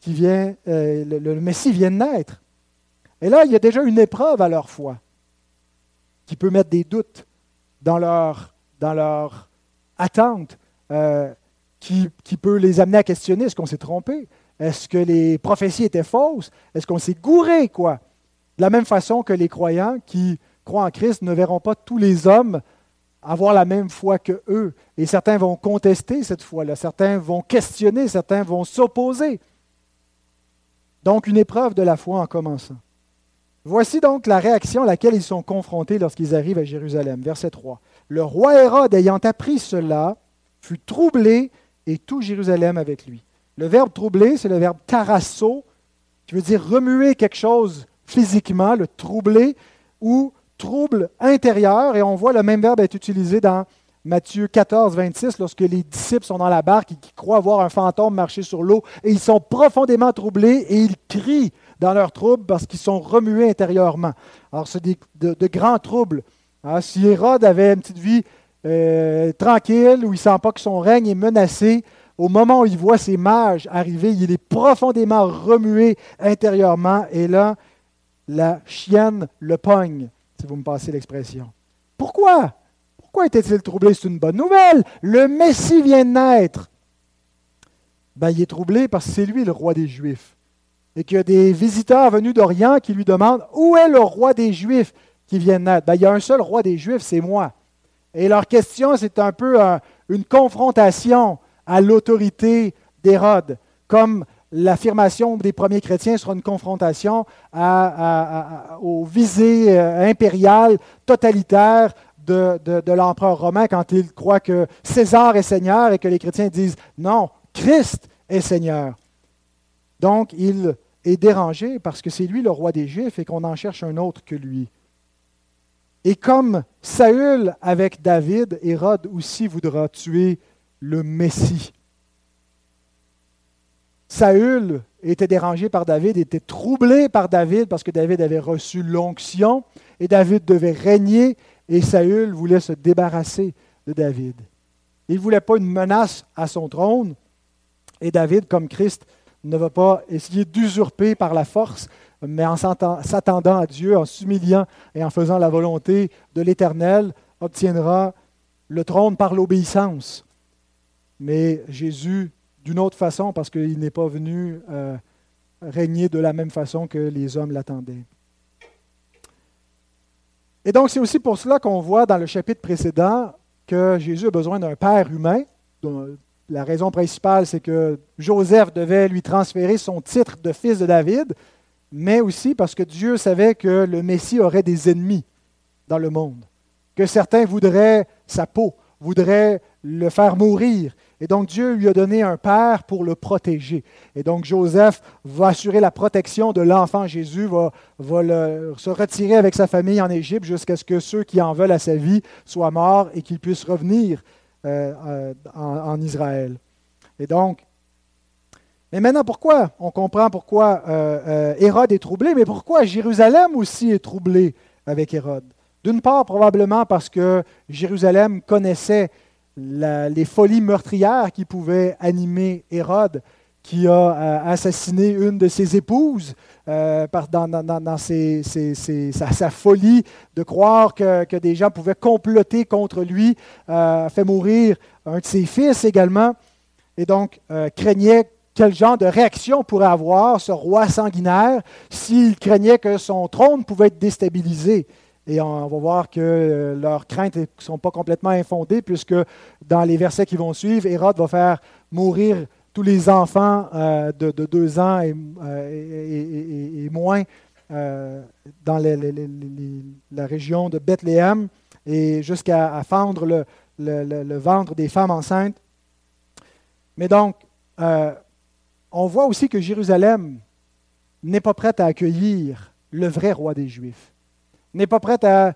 qui vient, euh, le, Messie vient de naître. Et là, il y a déjà une épreuve à leur foi qui peut mettre des doutes dans leur, attente, euh, qui, qui peut les amener à questionner est-ce qu'on s'est trompé? Est-ce que les prophéties étaient fausses? Est-ce qu'on s'est gouré, quoi? De la même façon que les croyants qui croient en Christ ne verront pas tous les hommes avoir la même foi que eux. Et certains vont contester cette foi-là, certains vont questionner, certains vont s'opposer. Donc une épreuve de la foi en commençant. Voici donc la réaction à laquelle ils sont confrontés lorsqu'ils arrivent à Jérusalem. Verset 3. Le roi Hérode, ayant appris cela, fut troublé et tout Jérusalem avec lui. Le verbe troubler, c'est le verbe tarasso, qui veut dire remuer quelque chose physiquement, le troubler, ou trouble intérieur. Et on voit le même verbe être utilisé dans Matthieu 14, 26, lorsque les disciples sont dans la barque et qui croient voir un fantôme marcher sur l'eau, et ils sont profondément troublés et ils crient dans leur trouble parce qu'ils sont remués intérieurement. Alors, c'est de, grands troubles. Hein, si Hérode avait une petite vie euh, tranquille, où il ne sent pas que son règne est menacé, au moment où il voit ces mages arriver, il est profondément remué intérieurement et là, la chienne le pogne, si vous me passez l'expression. Pourquoi? Pourquoi était-il troublé? C'est une bonne nouvelle. Le Messie vient de naître. Ben, il est troublé parce que c'est lui le roi des Juifs. Et qu'il y a des visiteurs venus d'Orient qui lui demandent Où est le roi des Juifs qui vient de naître ben, Il y a un seul roi des Juifs, c'est moi. Et leur question, c'est un peu un, une confrontation à l'autorité d'Hérode, comme l'affirmation des premiers chrétiens sera une confrontation aux visées euh, impériales, totalitaires de, de l'empereur romain quand il croit que César est Seigneur et que les chrétiens disent non, Christ est Seigneur. Donc, il est dérangé parce que c'est lui le roi des Juifs et qu'on en cherche un autre que lui. Et comme Saül avec David, Hérode aussi voudra tuer le Messie. Saül était dérangé par David, était troublé par David parce que David avait reçu l'onction et David devait régner et Saül voulait se débarrasser de David. Il ne voulait pas une menace à son trône et David, comme Christ, ne va pas essayer d'usurper par la force, mais en s'attendant à Dieu, en s'humiliant et en faisant la volonté de l'Éternel, obtiendra le trône par l'obéissance. Mais Jésus, d'une autre façon, parce qu'il n'est pas venu euh, régner de la même façon que les hommes l'attendaient. Et donc, c'est aussi pour cela qu'on voit dans le chapitre précédent que Jésus a besoin d'un Père humain. La raison principale, c'est que Joseph devait lui transférer son titre de fils de David, mais aussi parce que Dieu savait que le Messie aurait des ennemis dans le monde, que certains voudraient sa peau, voudraient le faire mourir. Et donc Dieu lui a donné un père pour le protéger. Et donc Joseph va assurer la protection de l'enfant Jésus, va, se retirer avec sa famille en Égypte jusqu'à ce que ceux qui en veulent à sa vie soient morts et qu'il puisse revenir euh, euh, en, Israël. Et donc, mais maintenant, pourquoi? On comprend pourquoi euh, Hérode est troublé, mais pourquoi Jérusalem aussi est troublé avec Hérode? D'une part, probablement parce que Jérusalem connaissait les folies meurtrières qui pouvaient animer Hérode, qui a assassiné une de ses épouses dans, sa, folie de croire que, des gens pouvaient comploter contre lui, fait mourir un de ses fils également, et donc craignait quel genre de réaction pourrait avoir ce roi sanguinaire s'il craignait que son trône pouvait être déstabilisé. Et on va voir que euh, leurs craintes ne sont pas complètement infondées, puisque dans les versets qui vont suivre, Hérode va faire mourir tous les enfants euh, de, deux ans et, euh, moins dans la région de Bethléem et jusqu'à fendre le, le, ventre des femmes enceintes. Mais donc, on voit aussi que Jérusalem n'est pas prête à accueillir le vrai roi des Juifs, n'est pas prête à,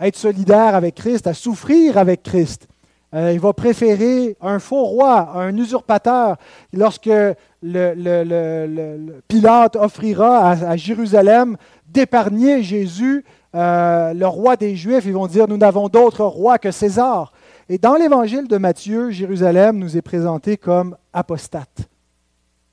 être solidaire avec Christ, à souffrir avec Christ. Euh, il va préférer un faux roi, un usurpateur. Lorsque le, Pilate offrira à, Jérusalem d'épargner Jésus, euh, le roi des Juifs, ils vont dire, nous n'avons d'autre roi que César. Et dans l'évangile de Matthieu, Jérusalem nous est présenté comme apostate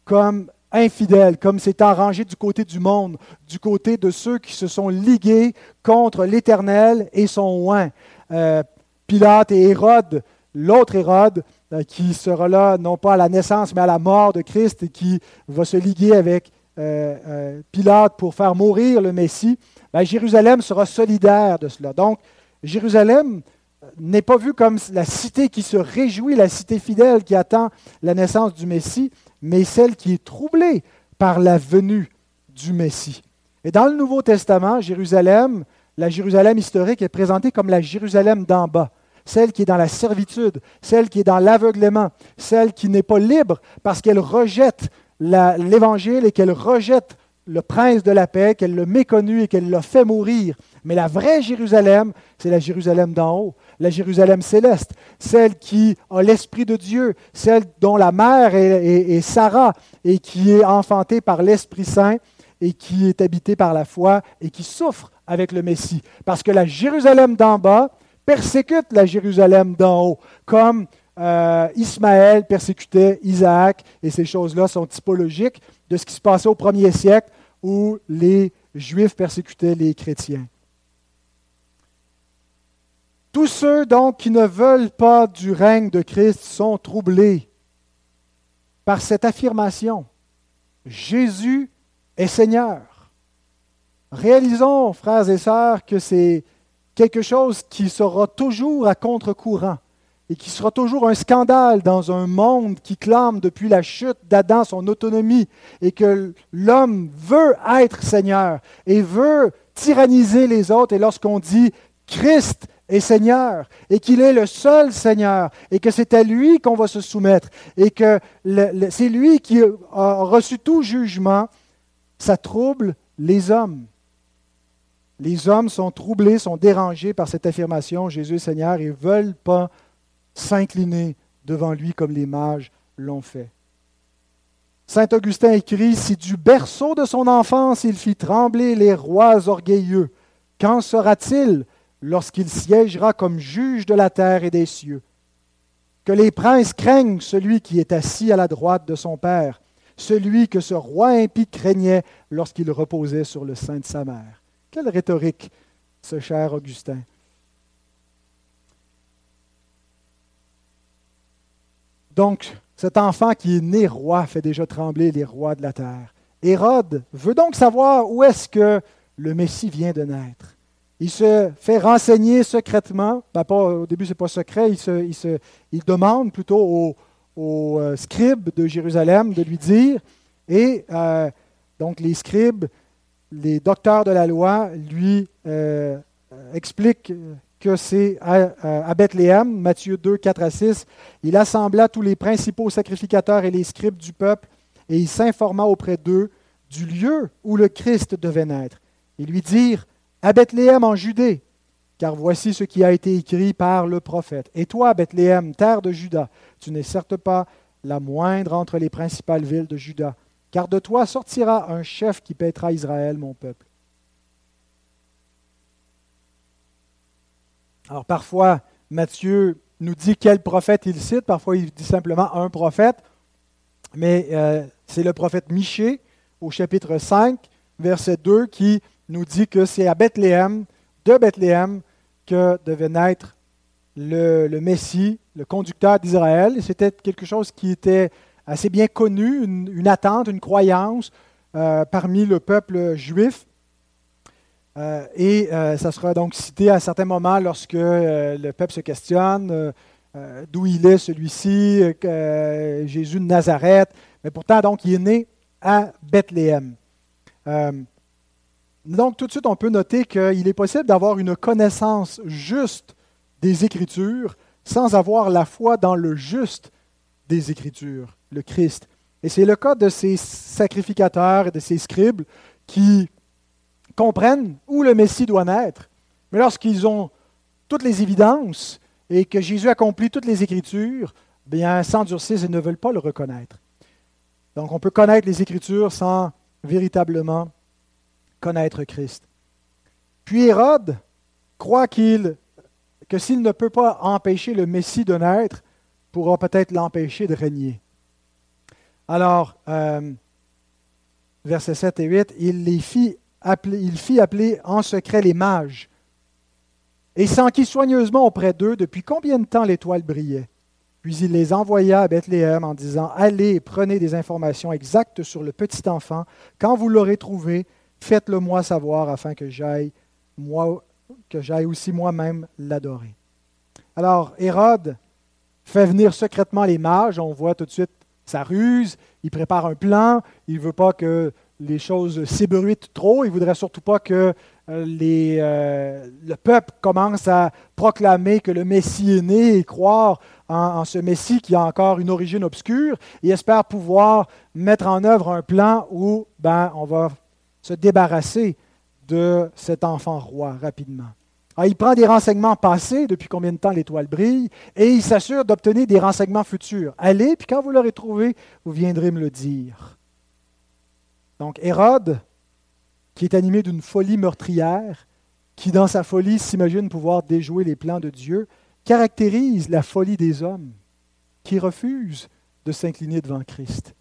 comme infidèle, comme s'étant rangé du côté du monde, du côté de ceux qui se sont ligués contre l'Éternel et son oint. Euh, Pilate et Hérode, l'autre Hérode, euh, qui sera là non pas à la naissance mais à la mort de Christ qui va se liguer avec euh, Pilate pour faire mourir le Messie, ben, Jérusalem sera solidaire de cela. Donc, Jérusalem n'est pas vue comme la cité qui se réjouit, la cité fidèle qui attend la naissance du Messie, mais celle qui est troublée par la venue du Messie. Et dans le Nouveau Testament, Jérusalem, la Jérusalem historique est présentée comme la Jérusalem d'en bas, celle qui est dans la servitude, celle qui est dans l'aveuglement, celle qui n'est pas libre parce qu'elle rejette l'Évangile et qu'elle rejette le prince de la paix, qu'elle le méconnu et qu'elle l'a fait mourir. Mais la vraie Jérusalem, c'est la Jérusalem d'en haut, la Jérusalem céleste, celle qui a l'Esprit de Dieu, celle dont la mère est, Sarah et qui est enfantée par l'Esprit Saint et qui est habitée par la foi et qui souffre avec le Messie. Parce que la Jérusalem d'en bas persécute la Jérusalem d'en haut, comme euh, Ismaël persécutait Isaac, et ces choses-là sont typologiques de ce qui se passait au premier siècle où les Juifs persécutaient les chrétiens. Tous ceux donc qui ne veulent pas du règne de Christ sont troublés par cette affirmation. Jésus est Seigneur. Réalisons, frères et sœurs, que c'est quelque chose qui sera toujours à contre-courant. Et qui sera toujours un scandale dans un monde qui clame depuis la chute d'Adam son autonomie et que l'homme veut être Seigneur et veut tyranniser les autres. Et lorsqu'on dit Christ est Seigneur et qu'il est le seul Seigneur et que c'est à lui qu'on va se soumettre et que c'est lui qui a reçu tout jugement, ça trouble les hommes. Les hommes sont troublés, sont dérangés par cette affirmation, Jésus est Seigneur, et ne veulent pas s'incliner devant lui comme les mages l'ont fait. Saint Augustin écrit, Si du berceau de son enfance il fit trembler les rois orgueilleux, qu'en sera-t-il lorsqu'il siégera comme juge de la terre et des cieux? Que les princes craignent celui qui est assis à la droite de son Père, celui que ce roi impie craignait lorsqu'il reposait sur le sein de sa mère. Quelle rhétorique, ce cher Augustin. Donc, cet enfant qui est né roi fait déjà trembler les rois de la terre. Hérode veut donc savoir où est-ce que le Messie vient de naître. Il se fait renseigner secrètement. Ben, au début, ce n'est pas secret. Il, demande plutôt aux, euh, scribes de Jérusalem de lui dire. Et euh, donc, les scribes, les docteurs de la loi, lui euh, expliquent que c'est à, Bethléem, Matthieu 2, 4 à 6. Il assembla tous les principaux sacrificateurs et les scribes du peuple, et il s'informa auprès d'eux du lieu où le Christ devait naître. Ils lui dirent, à Bethléem en Judée, car voici ce qui a été écrit par le prophète. Et toi, Bethléem, terre de Juda, tu n'es certes pas la moindre entre les principales villes de Juda, car de toi sortira un chef qui paîtra Israël, mon peuple. Alors parfois, Matthieu nous dit quel prophète il cite, parfois il dit simplement un prophète, mais euh, c'est le prophète Michée au chapitre 5, verset 2, qui nous dit que c'est à Bethléem, de Bethléem, que devait naître le, Messie, le conducteur d'Israël. C'était quelque chose qui était assez bien connu, une, attente, une croyance euh, parmi le peuple juif. Euh, et euh, ça sera donc cité à certains moments lorsque euh, le peuple se questionne d'où il est celui-ci, Jésus de Nazareth. Mais pourtant, donc, il est né à Bethléem. donc, tout de suite, on peut noter qu'il est possible d'avoir une connaissance juste des Écritures sans avoir la foi dans le juste des Écritures, le Christ. Et c'est le cas de ces sacrificateurs et de ces scribes qui comprennent où le Messie doit naître. Mais lorsqu'ils ont toutes les évidences et que Jésus accomplit toutes les Écritures, bien, s'endurcissent et ne veulent pas le reconnaître. Donc, on peut connaître les Écritures sans véritablement connaître Christ. Puis Hérode croit qu'il, que s'il ne peut pas empêcher le Messie de naître, pourra peut-être l'empêcher de régner. Alors, euh, versets 7 et 8, il les fit il fit appeler en secret les mages et s'enquit soigneusement auprès d'eux depuis combien de temps l'étoile brillait? Puis il les envoya à Bethléem en disant Allez prenez des informations exactes sur le petit enfant. Quand vous l'aurez trouvé, faites-le moi savoir afin que j'aille que j'aille aussi moi-même l'adorer. Alors Hérode fait venir secrètement les mages. On voit tout de suite sa ruse. Il prépare un plan. Il ne veut pas que les choses s'ébruitent trop. Il ne voudrait surtout pas que euh, euh, le peuple commence à proclamer que le Messie est né et croire en, ce Messie qui a encore une origine obscure. Il espère pouvoir mettre en œuvre un plan où ben, on va se débarrasser de cet enfant roi rapidement. il prend des renseignements passés, depuis combien de temps l'étoile brille, et il s'assure d'obtenir des renseignements futurs. Allez, puis quand vous l'aurez trouvé, vous viendrez me le dire. Donc Hérode, qui est animé d'une folie meurtrière, qui dans sa folie s'imagine pouvoir déjouer les plans de Dieu, caractérise la folie des hommes qui refusent de s'incliner devant Christ,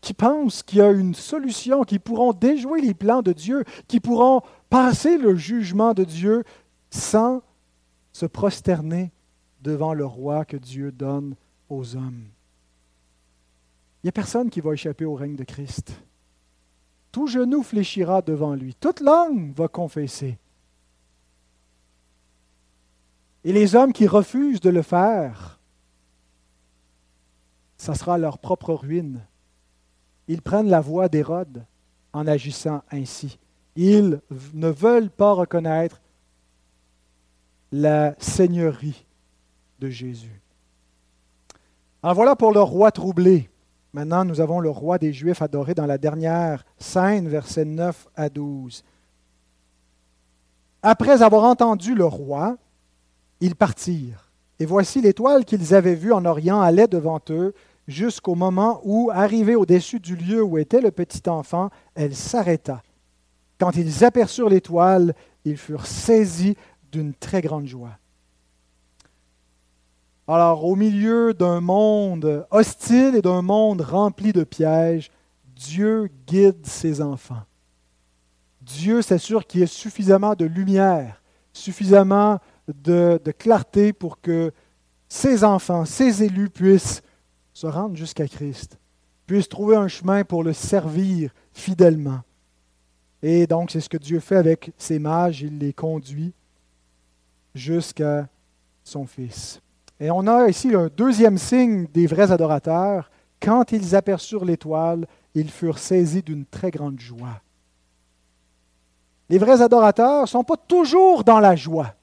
qui pensent qu'il y a une solution, qui pourront déjouer les plans de Dieu, qui pourront passer le jugement de Dieu sans se prosterner devant le roi que Dieu donne aux hommes. Il n'y a personne qui va échapper au règne de Christ. Tout genou fléchira devant lui. Toute langue va confesser. Et les hommes qui refusent de le faire ça sera leur propre ruine. Ils prennent la voie d'Hérode en agissant ainsi. Ils ne veulent pas reconnaître la seigneurie de Jésus. Alors voilà pour le roi troublé. Maintenant, nous avons le roi des Juifs adoré dans la dernière scène, versets 9 à 12. Après avoir entendu le roi, ils partirent. Et voici l'étoile qu'ils avaient vue en Orient allait devant eux jusqu'au moment où, arrivée au-dessus du lieu où était le petit enfant, elle s'arrêta. Quand ils aperçurent l'étoile, ils furent saisis d'une très grande joie. Alors, au milieu d'un monde hostile et d'un monde rempli de pièges, Dieu guide ses enfants. Dieu s'assure qu'il y ait suffisamment de lumière, suffisamment de, clarté pour que ses enfants, ses élus puissent se rendre jusqu'à Christ, puissent trouver un chemin pour le servir fidèlement. Et donc, c'est ce que Dieu fait avec ses mages, il les conduit jusqu'à son Fils. Et on a ici un deuxième signe des vrais adorateurs. Quand ils aperçurent l'étoile, ils furent saisis d'une très grande joie. Les vrais adorateurs ne sont pas toujours dans la joie.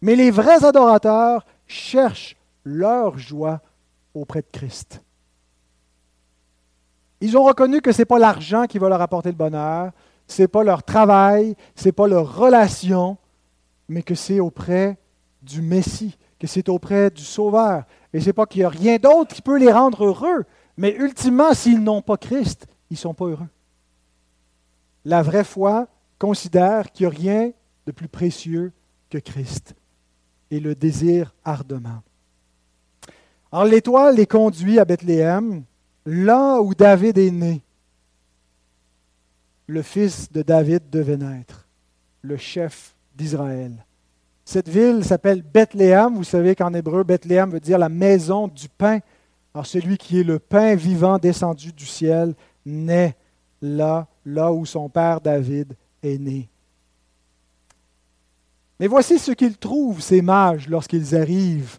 Mais les vrais adorateurs cherchent leur joie auprès de Christ. Ils ont reconnu que ce n'est pas l'argent qui va leur apporter le bonheur, ce n'est pas leur travail, ce n'est pas leur relation, mais que c'est auprès du Messie, que c'est auprès du Sauveur. Et ce n'est pas qu'il n'y a rien d'autre qui peut les rendre heureux, mais ultimement, s'ils n'ont pas Christ, ils ne sont pas heureux. La vraie foi considère qu'il n'y a rien de plus précieux que Christ et le désire ardemment. Alors l'étoile les conduit à Bethléem, là où David est né. Le fils de David devait naître, le chef d'Israël. Cette ville s'appelle Bethléem. Vous savez qu'en hébreu, Bethléem veut dire la maison du pain. Alors celui qui est le pain vivant descendu du ciel naît là, là où son père David est né. Mais voici ce qu'ils trouvent, ces mages, lorsqu'ils arrivent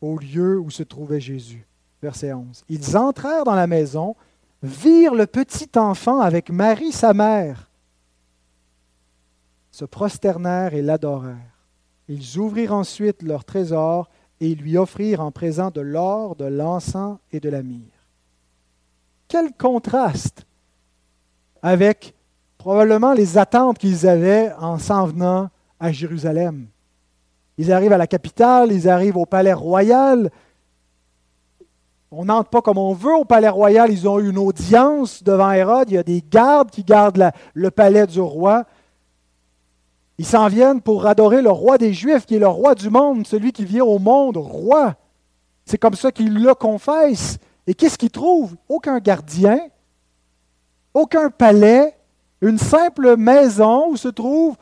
au lieu où se trouvait Jésus. Verset 11. Ils entrèrent dans la maison, virent le petit enfant avec Marie, sa mère, se prosternèrent et l'adorèrent. Ils ouvrirent ensuite leur trésor et lui offrirent en présent de l'or, de l'encens et de la myrrhe. Quel contraste avec probablement les attentes qu'ils avaient en s'en venant à Jérusalem. Ils arrivent à la capitale, ils arrivent au palais royal. On n'entre pas comme on veut au palais royal. Ils ont eu une audience devant Hérode. Il y a des gardes qui gardent le palais du roi. Ils s'en viennent pour adorer le roi des Juifs, qui est le roi du monde, celui qui vient au monde, roi. C'est comme ça qu'ils le confessent. Et qu'est-ce qu'ils trouvent? Aucun gardien, aucun palais, une simple maison où se trouve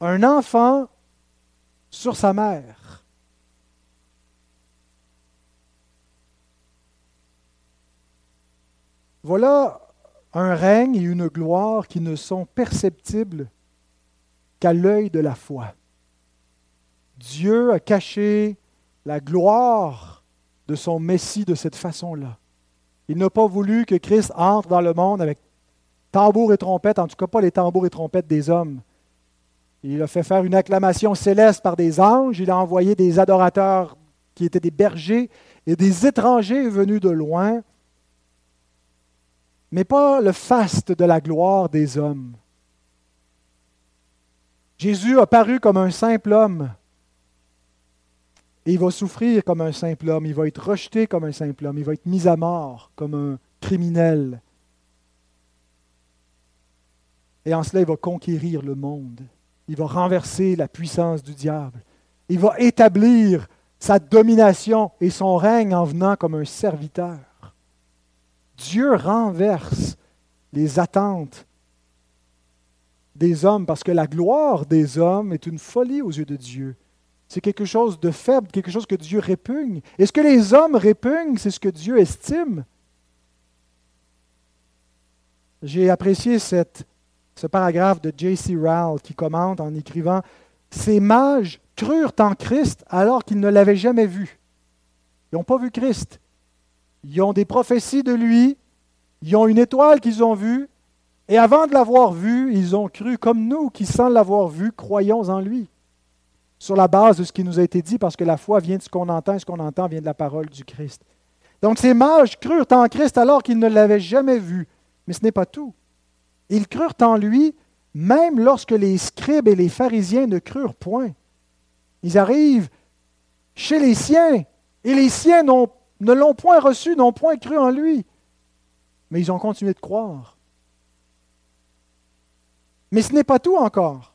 un enfant sur sa mère. Voilà un règne et une gloire qui ne sont perceptibles qu'à l'œil de la foi. Dieu a caché la gloire de son Messie de cette façon-là. Il n'a pas voulu que Christ entre dans le monde avec tambour et trompette, en tout cas pas les tambours et trompettes des hommes. Il a fait faire une acclamation céleste par des anges, il a envoyé des adorateurs qui étaient des bergers et des étrangers venus de loin, mais pas le faste de la gloire des hommes. Jésus a paru comme un simple homme. Et il va souffrir comme un simple homme, il va être rejeté comme un simple homme, il va être mis à mort comme un criminel. Et en cela, il va conquérir le monde. Il va renverser la puissance du diable. Il va établir sa domination et son règne en venant comme un serviteur. Dieu renverse les attentes des hommes, parce que la gloire des hommes est une folie aux yeux de Dieu. C'est quelque chose de faible, quelque chose que Dieu répugne. Et ce que les hommes répugnent, c'est ce que Dieu estime. J'ai apprécié ce paragraphe de J.C. Rowell qui commente en écrivant Ces mages crurent en Christ alors qu'ils ne l'avaient jamais vu. Ils n'ont pas vu Christ. Ils ont des prophéties de lui. Ils ont une étoile qu'ils ont vue. Et avant de l'avoir vu, ils ont cru comme nous qui, sans l'avoir vu, croyons en lui. Sur la base de ce qui nous a été dit, parce que la foi vient de ce qu'on entend et ce qu'on entend vient de la parole du Christ. Donc ces mages crurent en Christ alors qu'ils ne l'avaient jamais vu. Mais ce n'est pas tout. Ils crurent en lui même lorsque les scribes et les pharisiens ne crurent point. Ils arrivent chez les siens et les siens ne l'ont point reçu, n'ont point cru en lui. Mais ils ont continué de croire. Mais ce n'est pas tout encore.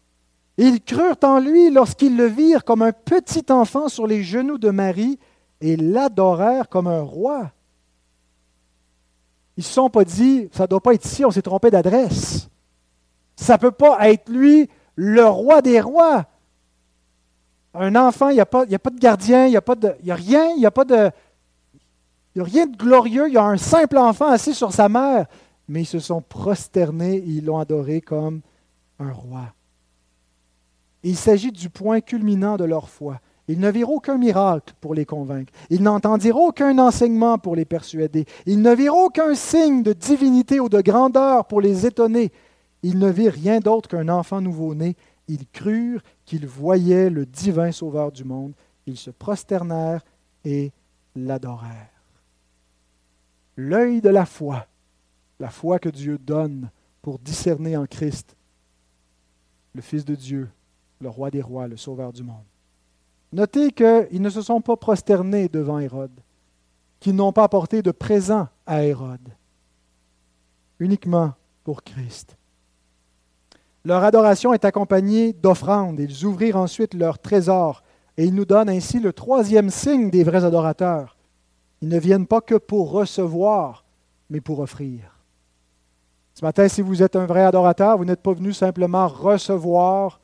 Ils crurent en lui lorsqu'ils le virent comme un petit enfant sur les genoux de Marie et l'adorèrent comme un roi. Ils ne se sont pas dit, ça ne doit pas être ici, on s'est trompé d'adresse. Ça ne peut pas être lui, le roi des rois. Un enfant, il n'y a, pas, a pas de gardien, il n'y a, a rien, il n'y a pas de. Il a rien de glorieux, il y a un simple enfant assis sur sa mère. Mais ils se sont prosternés et ils l'ont adoré comme roi. il s'agit du point culminant de leur foi. Ils ne virent aucun miracle pour les convaincre. Ils n'entendirent aucun enseignement pour les persuader. Ils ne virent aucun signe de divinité ou de grandeur pour les étonner. Ils ne virent rien d'autre qu'un enfant nouveau-né. Ils crurent qu'ils voyaient le divin Sauveur du monde. Ils se prosternèrent et l'adorèrent. L'œil de la foi, la foi que Dieu donne pour discerner en Christ le Fils de Dieu, le Roi des rois, le Sauveur du monde. Notez qu'ils ne se sont pas prosternés devant Hérode, qu'ils n'ont pas apporté de présent à Hérode, uniquement pour Christ. Leur adoration est accompagnée d'offrandes. Ils ouvrirent ensuite leur trésor et ils nous donnent ainsi le troisième signe des vrais adorateurs. Ils ne viennent pas que pour recevoir, mais pour offrir. Matin, si vous êtes un vrai adorateur, vous n'êtes pas venu simplement recevoir,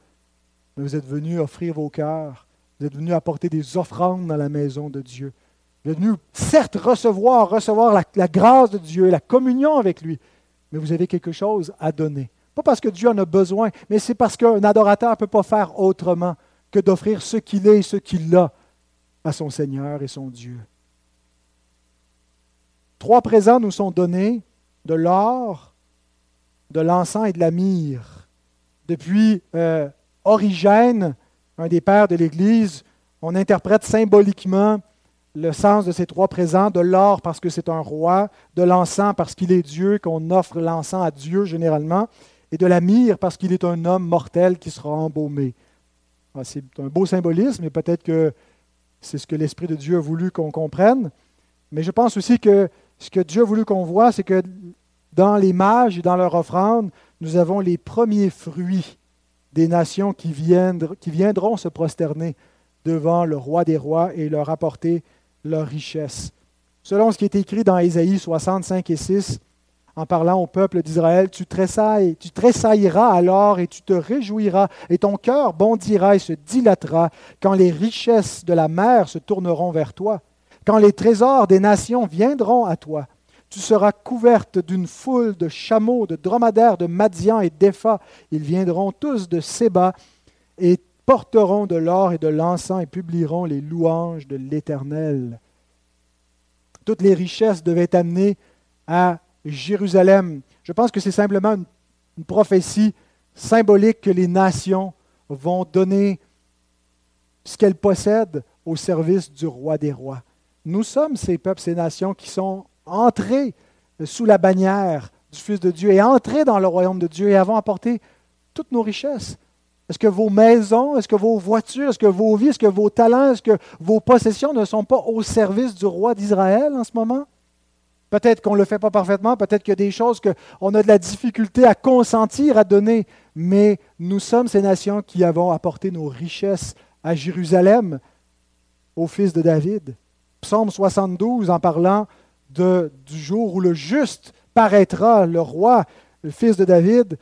mais vous êtes venu offrir vos cœurs. Vous êtes venu apporter des offrandes dans la maison de Dieu. Vous êtes venu, certes, recevoir, recevoir la, la grâce de Dieu, la communion avec lui, mais vous avez quelque chose à donner. Pas parce que Dieu en a besoin, mais c'est parce qu'un adorateur ne peut pas faire autrement que d'offrir ce qu'il est et ce qu'il a à son Seigneur et son Dieu. Trois présents nous sont donnés, de l'or, de l'encens et de la myrrhe. Depuis euh, Origène, un des pères de l'Église, on interprète symboliquement le sens de ces trois présents, de l'or parce que c'est un roi, de l'encens parce qu'il est Dieu, qu'on offre l'encens à Dieu généralement, et de la myrrhe parce qu'il est un homme mortel qui sera embaumé. Ah, c'est un beau symbolisme, et peut-être que c'est ce que l'Esprit de Dieu a voulu qu'on comprenne. Mais je pense aussi que ce que Dieu a voulu qu'on voit, c'est que dans les mages et dans leur offrande, nous avons les premiers fruits des nations qui, viendront se prosterner devant le roi des rois et leur apporter leur richesse. Selon ce qui est écrit dans Ésaïe 65 et 6, en parlant au peuple d'Israël, tu, tressailles, tu tressailleras alors et tu te réjouiras, et ton cœur bondira et se dilatera quand les richesses de la mer se tourneront vers toi, quand les trésors des nations viendront à toi. Tu seras couverte d'une foule de chameaux, de dromadaires, de Madian et d'Epha. Ils viendront tous de Séba et porteront de l'or et de l'encens et publieront les louanges de l'Éternel. Toutes les richesses devaient être amenées à Jérusalem. Je pense que c'est simplement une, prophétie symbolique que les nations vont donner ce qu'elles possèdent au service du roi des rois. Nous sommes ces peuples, ces nations qui sont entrer sous la bannière du Fils de Dieu et entrer dans le royaume de Dieu et avons apporté toutes nos richesses. Est-ce que vos maisons, est-ce que vos voitures, est-ce que vos vies, est-ce que vos talents, est-ce que vos possessions ne sont pas au service du roi d'Israël en ce moment? Peut-être qu'on ne le fait pas parfaitement, peut-être qu'il y a des choses qu'on a de la difficulté à consentir, à donner, mais nous sommes ces nations qui avons apporté nos richesses à Jérusalem, au fils de David. Psaume 72, en parlant du jour où le juste paraîtra, le roi, le fils de David.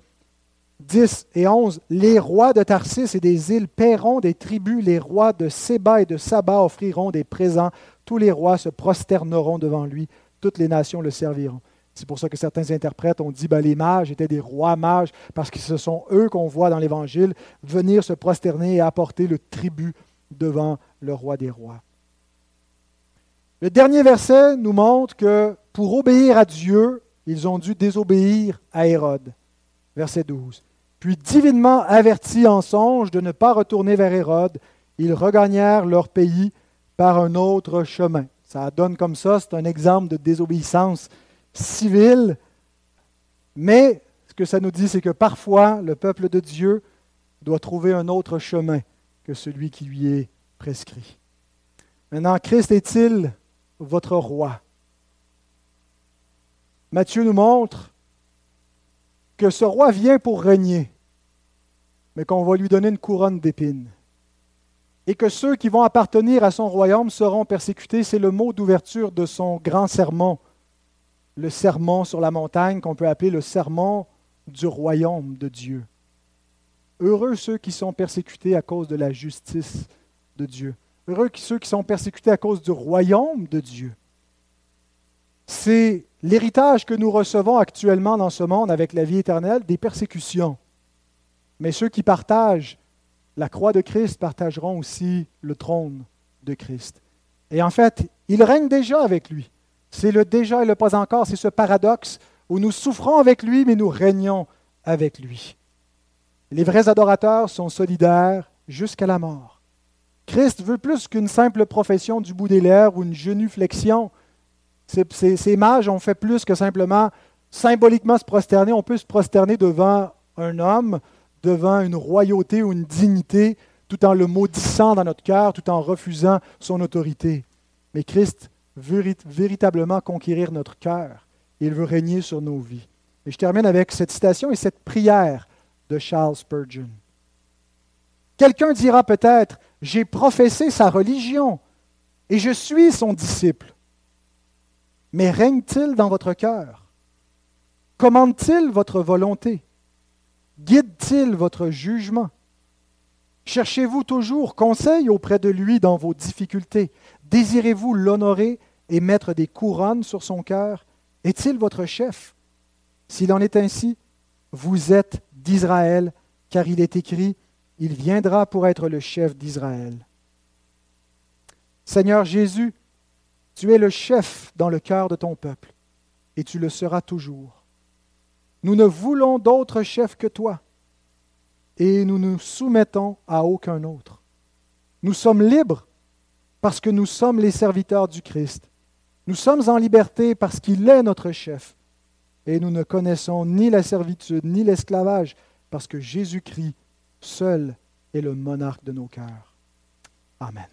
10 et 11. Les rois de Tarsis et des îles paieront des tribus, les rois de Séba et de Saba offriront des présents, tous les rois se prosterneront devant lui, toutes les nations le serviront. C'est pour ça que certains interprètes ont dit ben, les mages étaient des rois mages, parce que ce sont eux qu'on voit dans l'Évangile venir se prosterner et apporter le tribut devant le roi des rois. Le dernier verset nous montre que pour obéir à Dieu, ils ont dû désobéir à Hérode. Verset 12. Puis divinement avertis en songe de ne pas retourner vers Hérode, ils regagnèrent leur pays par un autre chemin. Ça donne comme ça, c'est un exemple de désobéissance civile, mais ce que ça nous dit, c'est que parfois le peuple de Dieu doit trouver un autre chemin que celui qui lui est prescrit. Maintenant, Christ est-il votre roi? Matthieu nous montre que ce roi vient pour régner, mais qu'on va lui donner une couronne d'épines. Et que ceux qui vont appartenir à son royaume seront persécutés. C'est le mot d'ouverture de son grand sermon, le sermon sur la montagne qu'on peut appeler le sermon du royaume de Dieu. Heureux ceux qui sont persécutés à cause de la justice de Dieu. Heureux ceux qui sont persécutés à cause du royaume de Dieu. C'est l'héritage que nous recevons actuellement dans ce monde avec la vie éternelle, des persécutions. Mais ceux qui partagent la croix de Christ partageront aussi le trône de Christ. Et en fait, ils règnent déjà avec lui. C'est le déjà et le pas encore, c'est ce paradoxe où nous souffrons avec lui, mais nous régnons avec lui. Les vrais adorateurs sont solidaires jusqu'à la mort. Christ veut plus qu'une simple profession du bout des lèvres ou une genuflexion. Ces, ces mages ont fait plus que simplement symboliquement se prosterner. On peut se prosterner devant un homme, devant une royauté ou une dignité, tout en le maudissant dans notre cœur, tout en refusant son autorité. Mais Christ veut véritablement conquérir notre cœur. Il veut régner sur nos vies. Et je termine avec cette citation et cette prière de Charles Spurgeon. Quelqu'un dira peut-être, j'ai professé sa religion et je suis son disciple. Mais règne-t-il dans votre cœur? Commande-t-il votre volonté? Guide-t-il votre jugement? Cherchez-vous toujours conseil auprès de lui dans vos difficultés? Désirez-vous l'honorer et mettre des couronnes sur son cœur? Est-il votre chef? S'il en est ainsi, vous êtes d'Israël, car il est écrit, il viendra pour être le chef d'Israël. Seigneur Jésus, tu es le chef dans le cœur de ton peuple, et tu le seras toujours. Nous ne voulons d'autre chef que toi, et nous nous soumettons à aucun autre. Nous sommes libres parce que nous sommes les serviteurs du Christ. Nous sommes en liberté parce qu'il est notre chef et nous ne connaissons ni la servitude ni l'esclavage, parce que Jésus-Christ seul est le monarque de nos cœurs. Amen.